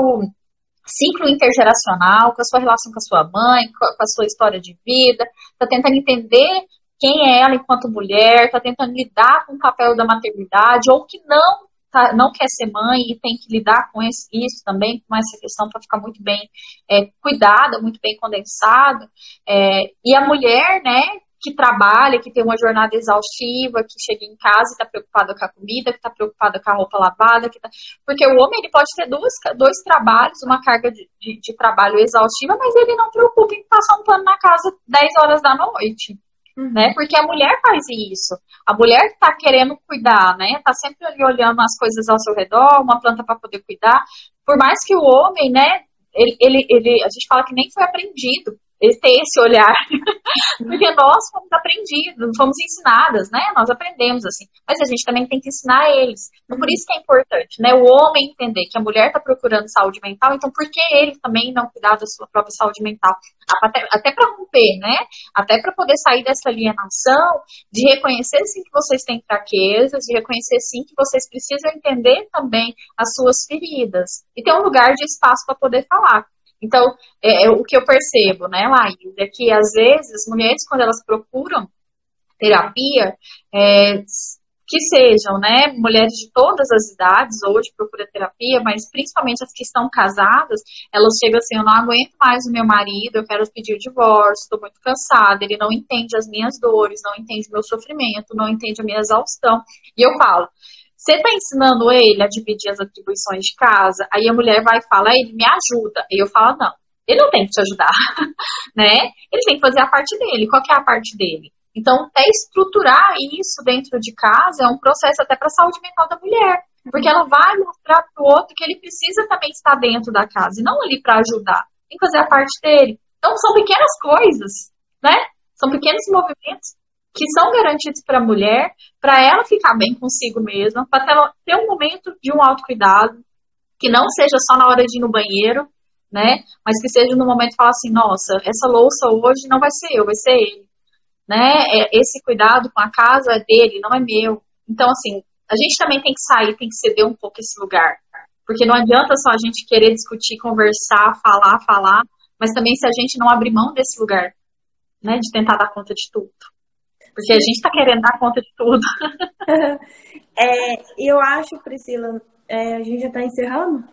ciclo intergeracional, com a sua relação com a sua mãe, com a sua história de vida, está tentando entender quem é ela enquanto mulher, está tentando lidar com o papel da maternidade, ou que não tá, não quer ser mãe e tem que lidar com esse, isso também, com essa questão para ficar muito bem é, cuidada, muito bem condensada. É, e a mulher, né, que trabalha, que tem uma jornada exaustiva, que chega em casa e está preocupada com a comida, que está preocupada com a roupa lavada, que tá... porque o homem ele pode ter duas, dois trabalhos, uma carga de, de, de trabalho exaustiva, mas ele não preocupa em passar um pano na casa 10 horas da noite. Uhum. Né? Porque a mulher faz isso. A mulher está querendo cuidar, né? Tá sempre ali olhando as coisas ao seu redor, uma planta para poder cuidar. Por mais que o homem, né? Ele, ele, ele, a gente fala que nem foi aprendido ter esse olhar. Porque nós fomos aprendidos, fomos ensinadas, né? Nós aprendemos assim. Mas a gente também tem que ensinar eles. Então, por isso que é importante, né? O homem entender que a mulher está procurando saúde mental, então por que ele também não cuidar da sua própria saúde mental? Até, até para romper, né? Até para poder sair dessa alienação, de reconhecer sim que vocês têm fraquezas, de reconhecer sim que vocês precisam entender também as suas feridas. E ter um lugar de espaço para poder falar. Então, é, é, o que eu percebo, né, Laís, é que às vezes as mulheres, quando elas procuram terapia, é, que sejam, né, mulheres de todas as idades hoje procura terapia, mas principalmente as que estão casadas, elas chegam assim, eu não aguento mais o meu marido, eu quero pedir o divórcio, estou muito cansada, ele não entende as minhas dores, não entende meu sofrimento, não entende a minha exaustão. E eu falo, você está ensinando ele a dividir as atribuições de casa, aí a mulher vai e ele me ajuda. Aí eu falo, não, ele não tem que te ajudar, né? Ele tem que fazer a parte dele. Qual que é a parte dele? Então, até estruturar isso dentro de casa é um processo até para a saúde mental da mulher. Porque ela vai mostrar para o outro que ele precisa também estar dentro da casa e não ali para ajudar. Tem que fazer a parte dele. Então, são pequenas coisas, né? São pequenos movimentos que são garantidos para a mulher, para ela ficar bem consigo mesma, para ter um momento de um autocuidado, que não seja só na hora de ir no banheiro, né? Mas que seja no momento de falar assim, nossa, essa louça hoje não vai ser eu, vai ser ele né? É, esse cuidado com a casa é dele, não é meu. Então, assim, a gente também tem que sair, tem que ceder um pouco esse lugar. Porque não adianta só a gente querer discutir, conversar, falar, falar, mas também se a gente não abrir mão desse lugar, né? De tentar dar conta de tudo. Porque a gente tá querendo dar conta de tudo. é, eu acho, Priscila, é, a gente já tá encerrando?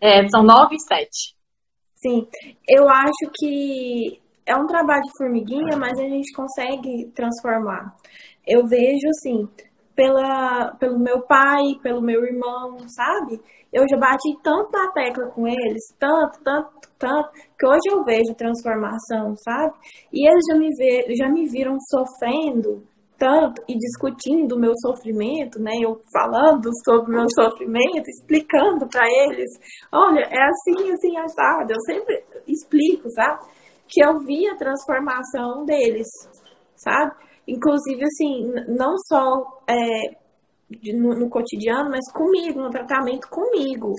é, são nove e sete. Sim, eu acho que é um trabalho de formiguinha, mas a gente consegue transformar. Eu vejo assim, pela, pelo meu pai, pelo meu irmão, sabe? Eu já bati tanto na tecla com eles, tanto, tanto, tanto, que hoje eu vejo transformação, sabe? E eles já me, ver, já me viram sofrendo tanto e discutindo o meu sofrimento, né? Eu falando sobre o meu sofrimento, explicando para eles, olha, é assim, assim, assado. Eu sempre explico, sabe? que eu vi a transformação deles, sabe? Inclusive, assim, não só é, no, no, cotidiano, mas comigo, no tratamento comigo.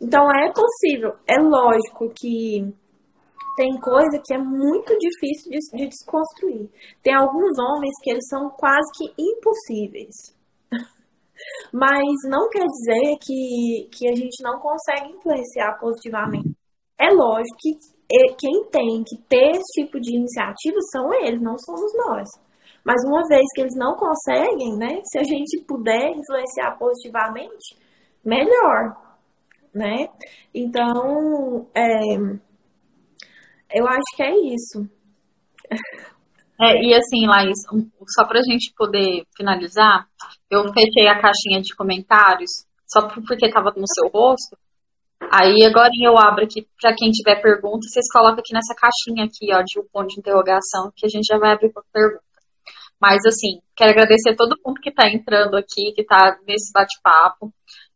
Então, é possível. É lógico que tem coisa que é muito difícil de, de desconstruir. Tem alguns homens que eles são quase que impossíveis. Mas não quer dizer que, que a gente não consegue influenciar positivamente. É lógico que quem tem que ter esse tipo de iniciativa são eles, não somos nós. Mas uma vez que eles não conseguem, né? Se a gente puder influenciar positivamente, melhor, né? Então, é, eu acho que é isso. É, e assim, Laís, só para a gente poder finalizar, eu fechei a caixinha de comentários, só porque estava no seu rosto, Aí agora eu abro aqui para quem tiver pergunta, vocês colocam aqui nessa caixinha aqui, ó, de um ponto de interrogação, que a gente já vai abrir para pergunta. Mas assim, quero agradecer a todo mundo que está entrando aqui, que está nesse bate-papo,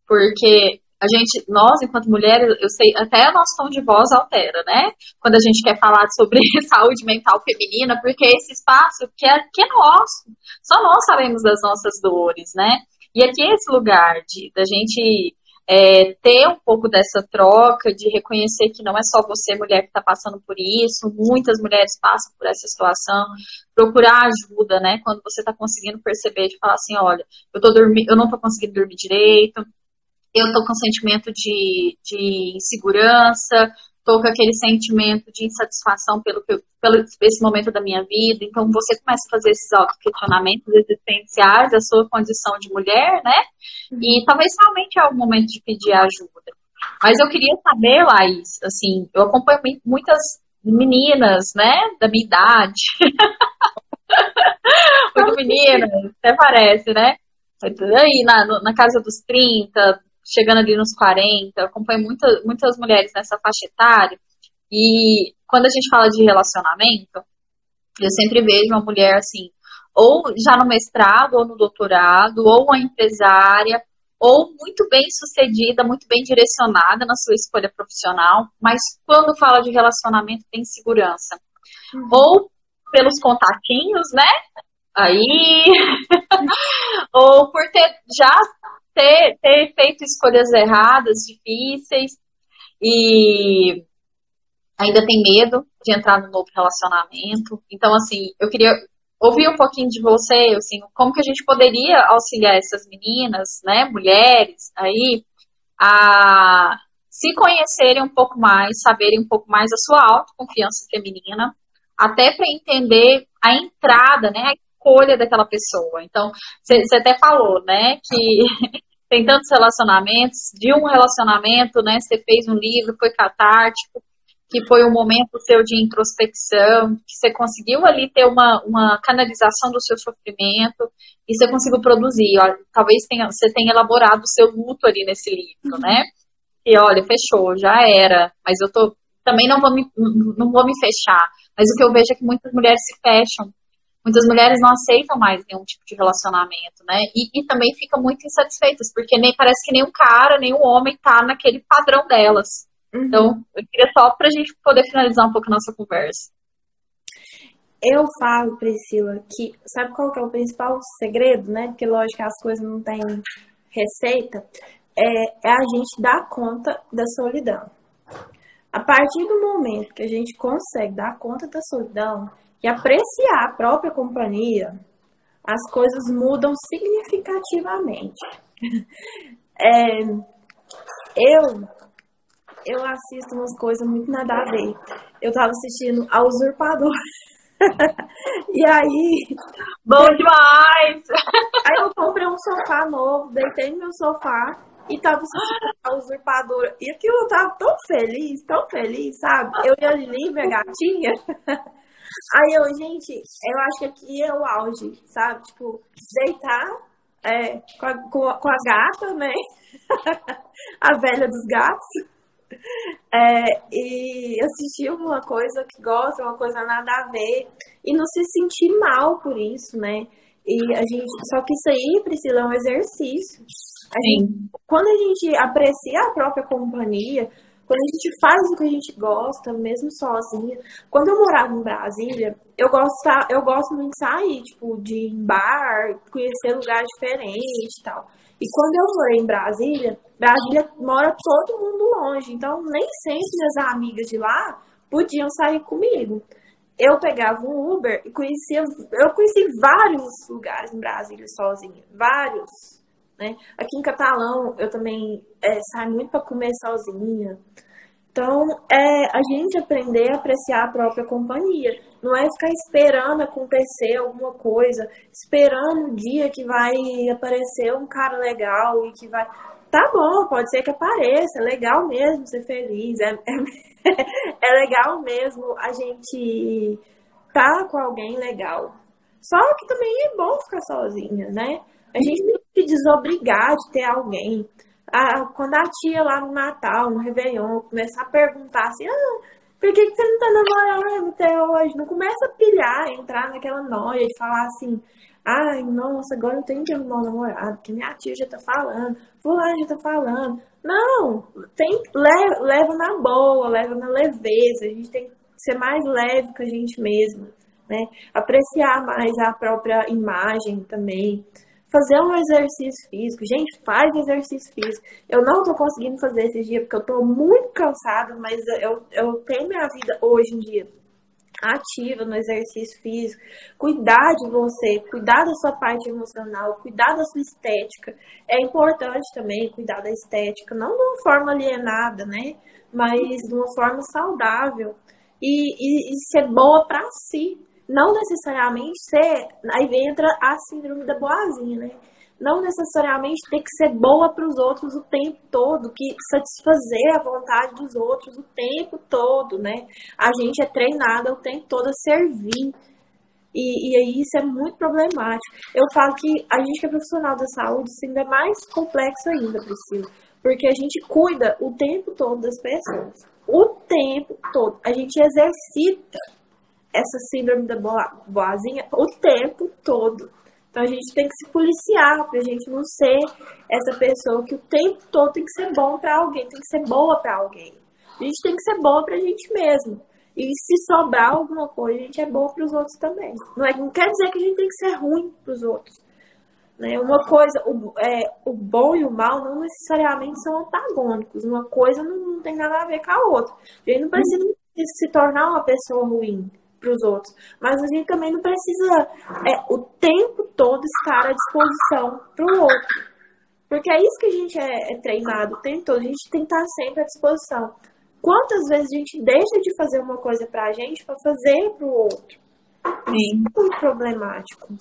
porque a gente, nós, enquanto mulheres, eu sei, até o nosso tom de voz altera, né? Quando a gente quer falar sobre saúde mental feminina, porque esse espaço que é, que é nosso, só nós sabemos das nossas dores, né? E aqui é esse lugar de da gente é, ter um pouco dessa troca, de reconhecer que não é só você, mulher, que está passando por isso, muitas mulheres passam por essa situação, procurar ajuda, né? Quando você está conseguindo perceber, de falar assim, olha, eu, tô dormindo, eu não estou conseguindo dormir direito, eu estou com sentimento de, de insegurança, estou com aquele sentimento de insatisfação pelo, pelo esse momento da minha vida. Então você começa a fazer esses auto-questionamentos existenciais da sua condição de mulher, né? E talvez realmente é o momento de pedir ajuda. Mas eu queria saber, Laís, assim, eu acompanho muitas meninas, né, da minha idade. Muito meninas, até parece, né? Aí na, na casa dos 30, chegando ali nos 40, eu acompanho muita, muitas mulheres nessa faixa etária, e quando a gente fala de relacionamento, eu sempre vejo uma mulher assim, ou já no mestrado, ou no doutorado, ou uma empresária, ou muito bem sucedida, muito bem direcionada na sua escolha profissional, mas quando fala de relacionamento tem segurança. Uhum. Ou pelos contatinhos, né? Aí, ou por ter já ter, ter feito escolhas erradas, difíceis, e ainda tem medo de entrar no novo relacionamento. Então, assim, eu queria ouvir um pouquinho de você, assim, como que a gente poderia auxiliar essas meninas, né, mulheres, aí, a se conhecerem um pouco mais, saberem um pouco mais a sua autoconfiança feminina, até para entender a entrada, né, escolha daquela pessoa. Então, você até falou, né, que tem tantos relacionamentos, de um relacionamento, né, você fez um livro, foi catártico, que foi um momento seu de introspecção, que você conseguiu ali ter uma, uma canalização do seu sofrimento e você conseguiu produzir. Ó, talvez tenha, você tenha elaborado o seu luto ali nesse livro, uhum. né? E olha, fechou, já era, mas eu tô também não vou me, não vou me fechar. Mas o que eu vejo é que muitas mulheres se fecham. Muitas mulheres não aceitam mais nenhum tipo de relacionamento, né? E, e também ficam muito insatisfeitas, porque nem parece que nenhum cara, nenhum homem tá naquele padrão delas. Uhum. Então, eu queria só pra gente poder finalizar um pouco a nossa conversa. Eu falo, Priscila, que sabe qual que é o principal segredo, né? Porque lógico que as coisas não têm receita. É, é a gente dar conta da solidão. A partir do momento que a gente consegue dar conta da solidão e apreciar a própria companhia, as coisas mudam significativamente. É, eu eu assisto umas coisas muito nada a ver. Eu tava assistindo A Usurpador. e aí. Bom demais! Aí eu comprei um sofá novo, deitei no meu sofá e tava assistindo A Usurpadora. E aquilo eu tava tão feliz, tão feliz, sabe? Eu e a Lívia, a gatinha. Aí eu, gente, eu acho que aqui é o auge, sabe? Tipo, deitar é, com, a, com, a, com a gata, né? a velha dos gatos é, e assistir uma coisa que gosta, uma coisa nada a ver, e não se sentir mal por isso, né? E a gente, só que isso aí, Priscila, é um exercício. A gente, quando a gente aprecia a própria companhia, quando a gente faz o que a gente gosta, mesmo sozinha. Quando eu morava em Brasília, eu gosto, eu gosto muito de sair, tipo, de ir em bar, conhecer lugares diferentes e tal. E quando eu morei em Brasília, Brasília mora todo mundo longe, então nem sempre minhas amigas de lá podiam sair comigo. Eu pegava um Uber e conhecia, eu conheci vários lugares em Brasília sozinha, vários, né? Aqui em Catalão eu também é, saio muito para comer sozinha. Então, é a gente aprender a apreciar a própria companhia. Não é ficar esperando acontecer alguma coisa, esperando o dia que vai aparecer um cara legal e que vai. Tá bom, pode ser que apareça, é legal mesmo ser feliz, é, é, é legal mesmo a gente tá com alguém legal. Só que também é bom ficar sozinha, né? A gente tem que desobrigar de ter alguém. Quando a tia lá no Natal, no Réveillon, começar a perguntar assim, ah, por que, que você não tá namorando até hoje? Não começa a pilhar, entrar naquela noia de falar assim, ai, nossa, agora eu tenho que arrumar um namorado, porque minha tia já tá falando, fulano já tá falando. Não, tem, leva, leva na boa, leva na leveza, a gente tem que ser mais leve com a gente mesmo, né? Apreciar mais a própria imagem também fazer um exercício físico. Gente, faz exercício físico. Eu não tô conseguindo fazer esses dias porque eu tô muito cansada, mas eu, eu tenho minha vida hoje em dia ativa no exercício físico, cuidar de você, cuidar da sua parte emocional, cuidar da sua estética. É importante também cuidar da estética, não de uma forma alienada, né? Mas de uma forma saudável. E, e, e ser boa para si, não necessariamente ser. Aí entra a síndrome da boazinha, né? Não necessariamente ter que ser boa para os outros o tempo todo, que satisfazer a vontade dos outros o tempo todo, né? A gente é treinada o tempo todo a servir. E, e aí isso é muito problemático. Eu falo que a gente que é profissional da saúde, isso ainda é mais complexo ainda, Priscila. Porque a gente cuida o tempo todo das pessoas. O tempo todo. A gente exercita essa síndrome da boazinha o tempo todo. Então a gente tem que se policiar para a gente não ser essa pessoa que o tempo todo tem que ser bom para alguém, tem que ser boa para alguém. A gente tem que ser boa para a gente mesmo. E se sobrar alguma coisa, a gente é boa para os outros também. Não, é, não quer dizer que a gente tem que ser ruim para os outros. Né? Uma coisa, o, é, o bom e o mal não necessariamente são antagônicos. Uma coisa não, não tem nada a ver com a outra. A gente não precisa se tornar uma pessoa ruim para os outros. Mas a gente também não precisa é, o tempo todo estar à disposição para o outro. Porque é isso que a gente é, é, treinado o tempo todo, a gente tem que estar sempre à disposição. Quantas vezes a gente deixa de fazer uma coisa para a gente para fazer para o outro? Sim. É muito problemático.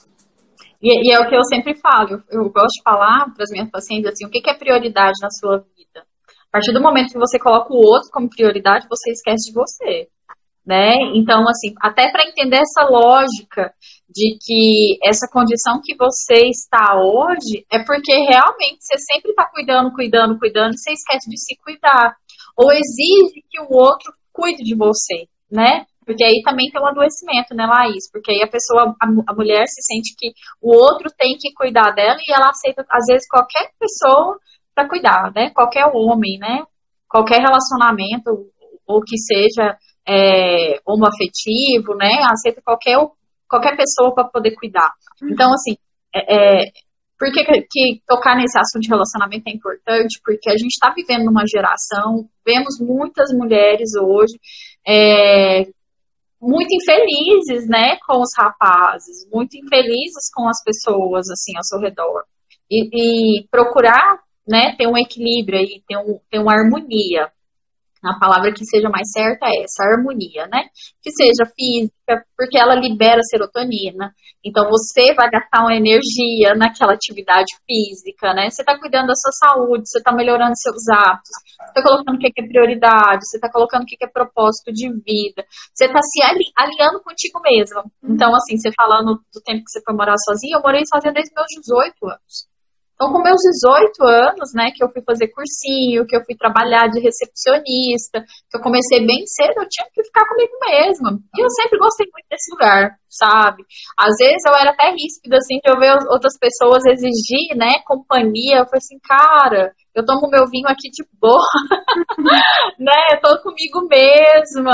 E, e, é o que eu sempre falo, eu, eu gosto de falar para as minhas pacientes assim, o que, que é prioridade na sua vida? A partir do momento que você coloca o outro como prioridade, você esquece de você. Né? Então, assim, até para entender essa lógica de que essa condição que você está hoje é porque realmente você sempre está cuidando, cuidando, cuidando, e você esquece de se cuidar. Ou exige que o outro cuide de você, né? Porque aí também tem um adoecimento, né, Laís? Porque aí a pessoa, a, a mulher se sente que o outro tem que cuidar dela e ela aceita, às vezes, qualquer pessoa para cuidar, né? Qualquer homem, né? Qualquer relacionamento, ou que seja é, homoafetivo, né? Aceita qualquer, qualquer pessoa para poder cuidar. Uhum. Então, assim, é, é, por que, que, tocar nesse assunto de relacionamento é importante? Porque a gente está vivendo numa geração, vemos muitas mulheres hoje é, muito infelizes, né, com os rapazes, muito infelizes com as pessoas, assim, ao seu redor. E, e procurar né, ter um equilíbrio aí, ter, um, ter uma harmonia. A palavra que seja mais certa é essa, harmonia, né? Que seja física, porque ela libera serotonina. Então você vai gastar uma energia naquela atividade física, né? Você está cuidando da sua saúde, você está melhorando seus hábitos, você está colocando o que é prioridade, você está colocando o que é propósito de vida, você está se alinhando contigo mesmo. Então, assim, você falando do tempo que você foi morar sozinha, eu morei sozinha desde meus 18 anos. Então, com meus 18 anos, né, que eu fui fazer cursinho, que eu fui trabalhar de recepcionista, que eu comecei bem cedo, eu tinha que ficar comigo mesma. E eu sempre gostei muito desse lugar, sabe? Às vezes eu era até ríspida, assim, de eu ver outras pessoas exigir, né, companhia. Eu falei assim, cara, eu tomo meu vinho aqui de boa, né? Eu tô comigo mesma,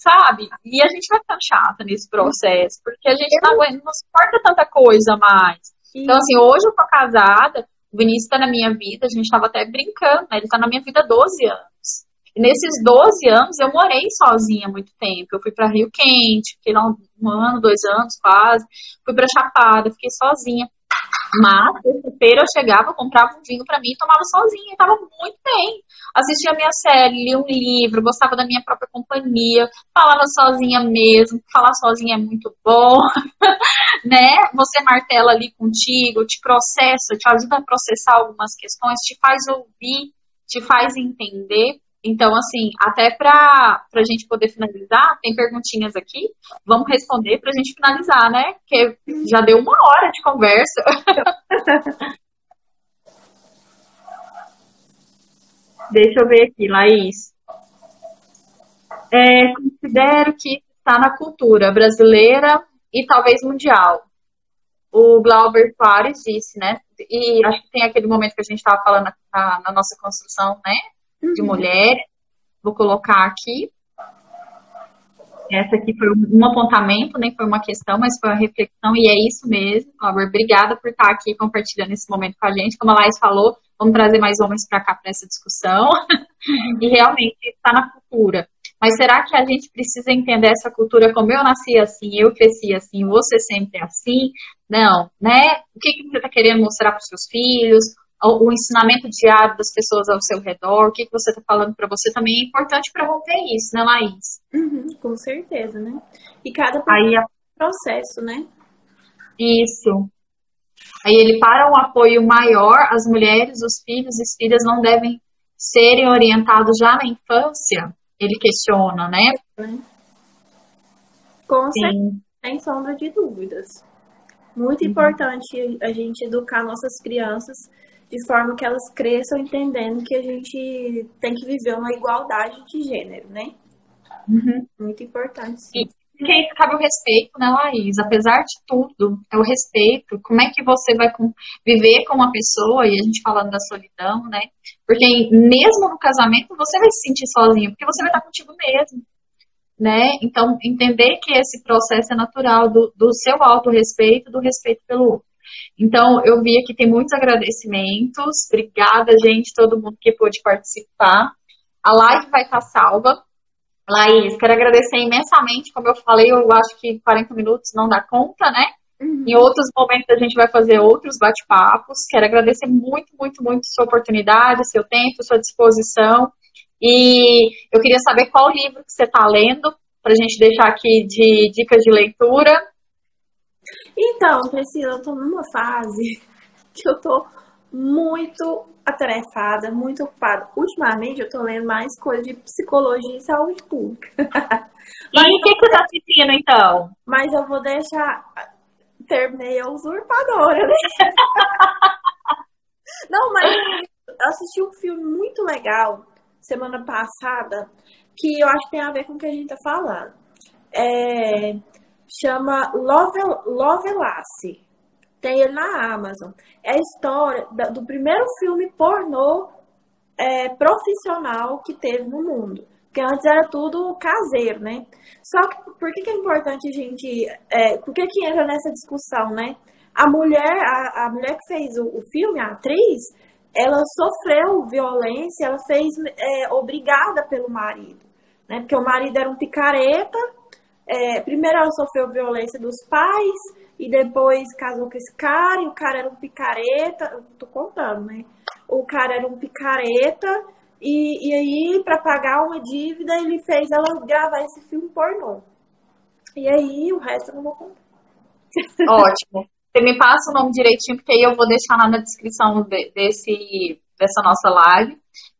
sabe? E a gente vai ficando chata nesse processo, porque a gente não, não suporta tanta coisa mais. Então, assim, hoje eu tô casada, o Vinícius tá na minha vida, a gente tava até brincando, né? Ele tá na minha vida há 12 anos. E nesses 12 anos eu morei sozinha muito tempo. Eu fui para Rio Quente, fiquei lá um ano, dois anos quase. Fui para Chapada, fiquei sozinha. Mas, terça-feira eu chegava, comprava um vinho para mim e tomava sozinha, e tava muito bem. Assistia minha série, lia um livro, gostava da minha própria companhia, falava sozinha mesmo, falar sozinha é muito bom, né? Você martela ali contigo, te processa, te ajuda a processar algumas questões, te faz ouvir, te faz entender. Então, assim, até para a gente poder finalizar, tem perguntinhas aqui, vamos responder para a gente finalizar, né? Porque já deu uma hora de conversa. Deixa eu ver aqui, Laís. É, considero que está na cultura brasileira e talvez mundial. O Glauber Soares disse, né? E acho que tem aquele momento que a gente estava falando na, na nossa construção, né? de uhum. mulheres. Vou colocar aqui. Essa aqui foi um apontamento, nem foi uma questão, mas foi uma reflexão, e é isso mesmo, Cláudia. Obrigada por estar aqui compartilhando esse momento com a gente. Como a Laís falou, vamos trazer mais homens para cá para essa discussão. e realmente está na cultura. Mas será que a gente precisa entender essa cultura como eu nasci assim, eu cresci assim, você sempre é assim? Não, né? O que, que você está querendo mostrar para os seus filhos? O ensinamento diário das pessoas ao seu redor, o que, que você está falando para você também é importante para romper isso, né, Laís? Uhum, com certeza, né? E cada Aí, a... processo, né? Isso. Aí ele para um apoio maior, as mulheres, os filhos e as filhas não devem serem orientados já na infância, ele questiona, né? Com certeza, sem sombra de dúvidas. Muito uhum. importante a gente educar nossas crianças de forma que elas cresçam entendendo que a gente tem que viver uma igualdade de gênero, né? Uhum. Muito importante. Sim. E que aí cabe o respeito, né, Laís? Apesar de tudo, é o respeito. Como é que você vai viver com uma pessoa, e a gente falando da solidão, né? Porque mesmo no casamento você vai se sentir sozinho, porque você vai estar contigo mesmo. Né? Então, entender que esse processo é natural do, do seu autorrespeito, do respeito pelo outro. Então, eu vi aqui tem muitos agradecimentos. Obrigada, gente, todo mundo que pôde participar. A live vai estar salva. Laís, quero agradecer imensamente. Como eu falei, eu acho que 40 minutos não dá conta, né? Uhum. Em outros momentos a gente vai fazer outros bate-papos. Quero agradecer muito, muito, muito sua oportunidade, seu tempo, sua disposição. E eu queria saber qual livro que você está lendo, para a gente deixar aqui de dicas de leitura. Então, Priscila, eu tô numa fase que eu tô muito atarefada, muito ocupada. Ultimamente eu tô lendo mais coisa de psicologia e saúde pública. Mas e o que, que você tá assistindo então? Mas eu vou deixar. Terminei a usurpadora, né? Não, mas eu assisti um filme muito legal semana passada que eu acho que tem a ver com o que a gente tá falando. É, chama Love, Lovelace. Tem ele na Amazon. É a história do primeiro filme pornô é, profissional que teve no mundo. Porque antes era tudo caseiro, né? Só que por que, que é importante a gente. É, por que, que entra nessa discussão, né? A mulher, a, a mulher que fez o, o filme, a atriz, ela sofreu violência, ela fez é, obrigada pelo marido, né? Porque o marido era um picareta. É, primeiro ela sofreu violência dos pais e depois casou com esse cara e o cara era um picareta. Eu tô contando, né? O cara era um picareta e, e aí para pagar uma dívida ele fez ela gravar esse filme pornô. E aí o resto eu não vou contar. Ótimo. Você me passa o nome direitinho, porque aí eu vou deixar lá na descrição de, desse, dessa nossa live.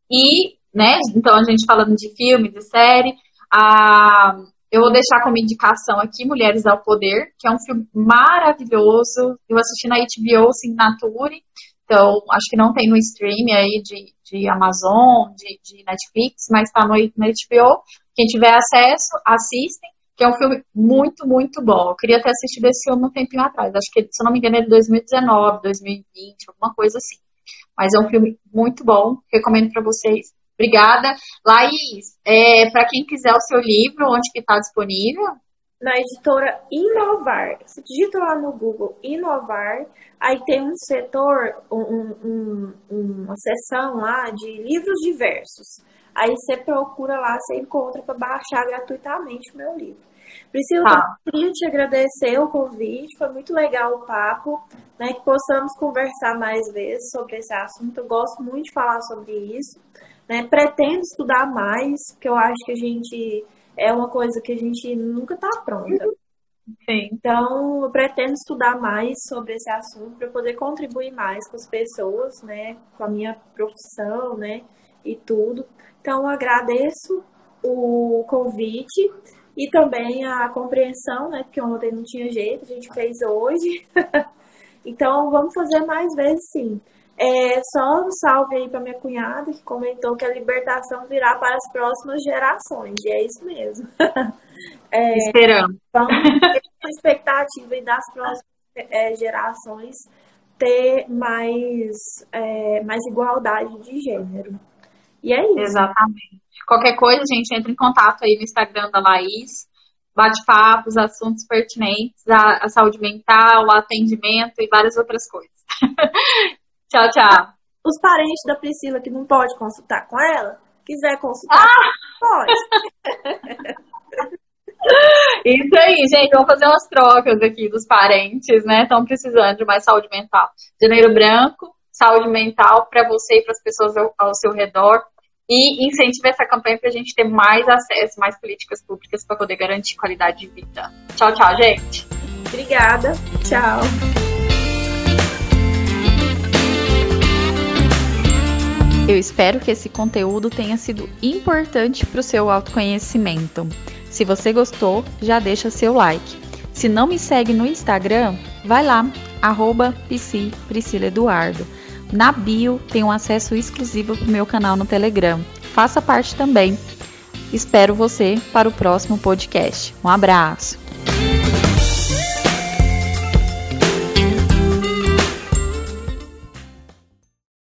E, né, então a gente falando de filme, de série, a, eu vou deixar como indicação aqui Mulheres ao Poder, que é um filme maravilhoso. Eu assisti na HBO Signature, então acho que não tem no stream aí de, de Amazon, de, de Netflix, mas está no, HBO. Quem tiver acesso, assistem que é um filme muito, muito bom. Eu queria ter assistido esse filme um tempinho atrás. Acho que, se não me engano, é de 2019, 2020, alguma coisa assim. Mas é um filme muito bom, recomendo para vocês. Obrigada. Laís, é, para quem quiser o seu livro, onde que está disponível? Na editora Inovar. Você digita lá no Google Inovar, aí tem um setor, um, um, uma seção lá de livros diversos. Aí você procura lá, você encontra para baixar gratuitamente o meu livro. Priscila, tá. eu queria te agradecer o convite, foi muito legal o papo, né? Que possamos conversar mais vezes sobre esse assunto. Eu gosto muito de falar sobre isso, né? Pretendo estudar mais, porque eu acho que a gente é uma coisa que a gente nunca está pronta. Sim. Então, eu pretendo estudar mais sobre esse assunto para poder contribuir mais com as pessoas, né? Com a minha profissão, né? E tudo. Então, agradeço o convite. E também a compreensão, né? Porque ontem não tinha jeito, a gente fez hoje. então vamos fazer mais vezes sim. É, só um salve aí para minha cunhada que comentou que a libertação virá para as próximas gerações. E é isso mesmo. é, Esperamos. Vamos ter a expectativa das próximas é, gerações ter mais, é, mais igualdade de gênero. E é isso. Exatamente. Qualquer coisa, a gente entra em contato aí no Instagram da Laís, bate-papos, assuntos pertinentes à, à saúde mental, atendimento e várias outras coisas. tchau, tchau. Os parentes da Priscila que não pode consultar com ela, quiser consultar, ah! pode. Isso aí, gente. Vamos fazer umas trocas aqui dos parentes, né? Estão precisando de mais saúde mental. Janeiro Branco, saúde mental para você e para as pessoas ao, ao seu redor e incentive essa campanha para a gente ter mais acesso, mais políticas públicas para poder garantir qualidade de vida. Tchau, tchau, gente. Obrigada. Tchau. Eu espero que esse conteúdo tenha sido importante para o seu autoconhecimento. Se você gostou, já deixa seu like. Se não me segue no Instagram, vai lá, arroba Eduardo. Na bio tem um acesso exclusivo para o meu canal no Telegram. Faça parte também. Espero você para o próximo podcast. Um abraço!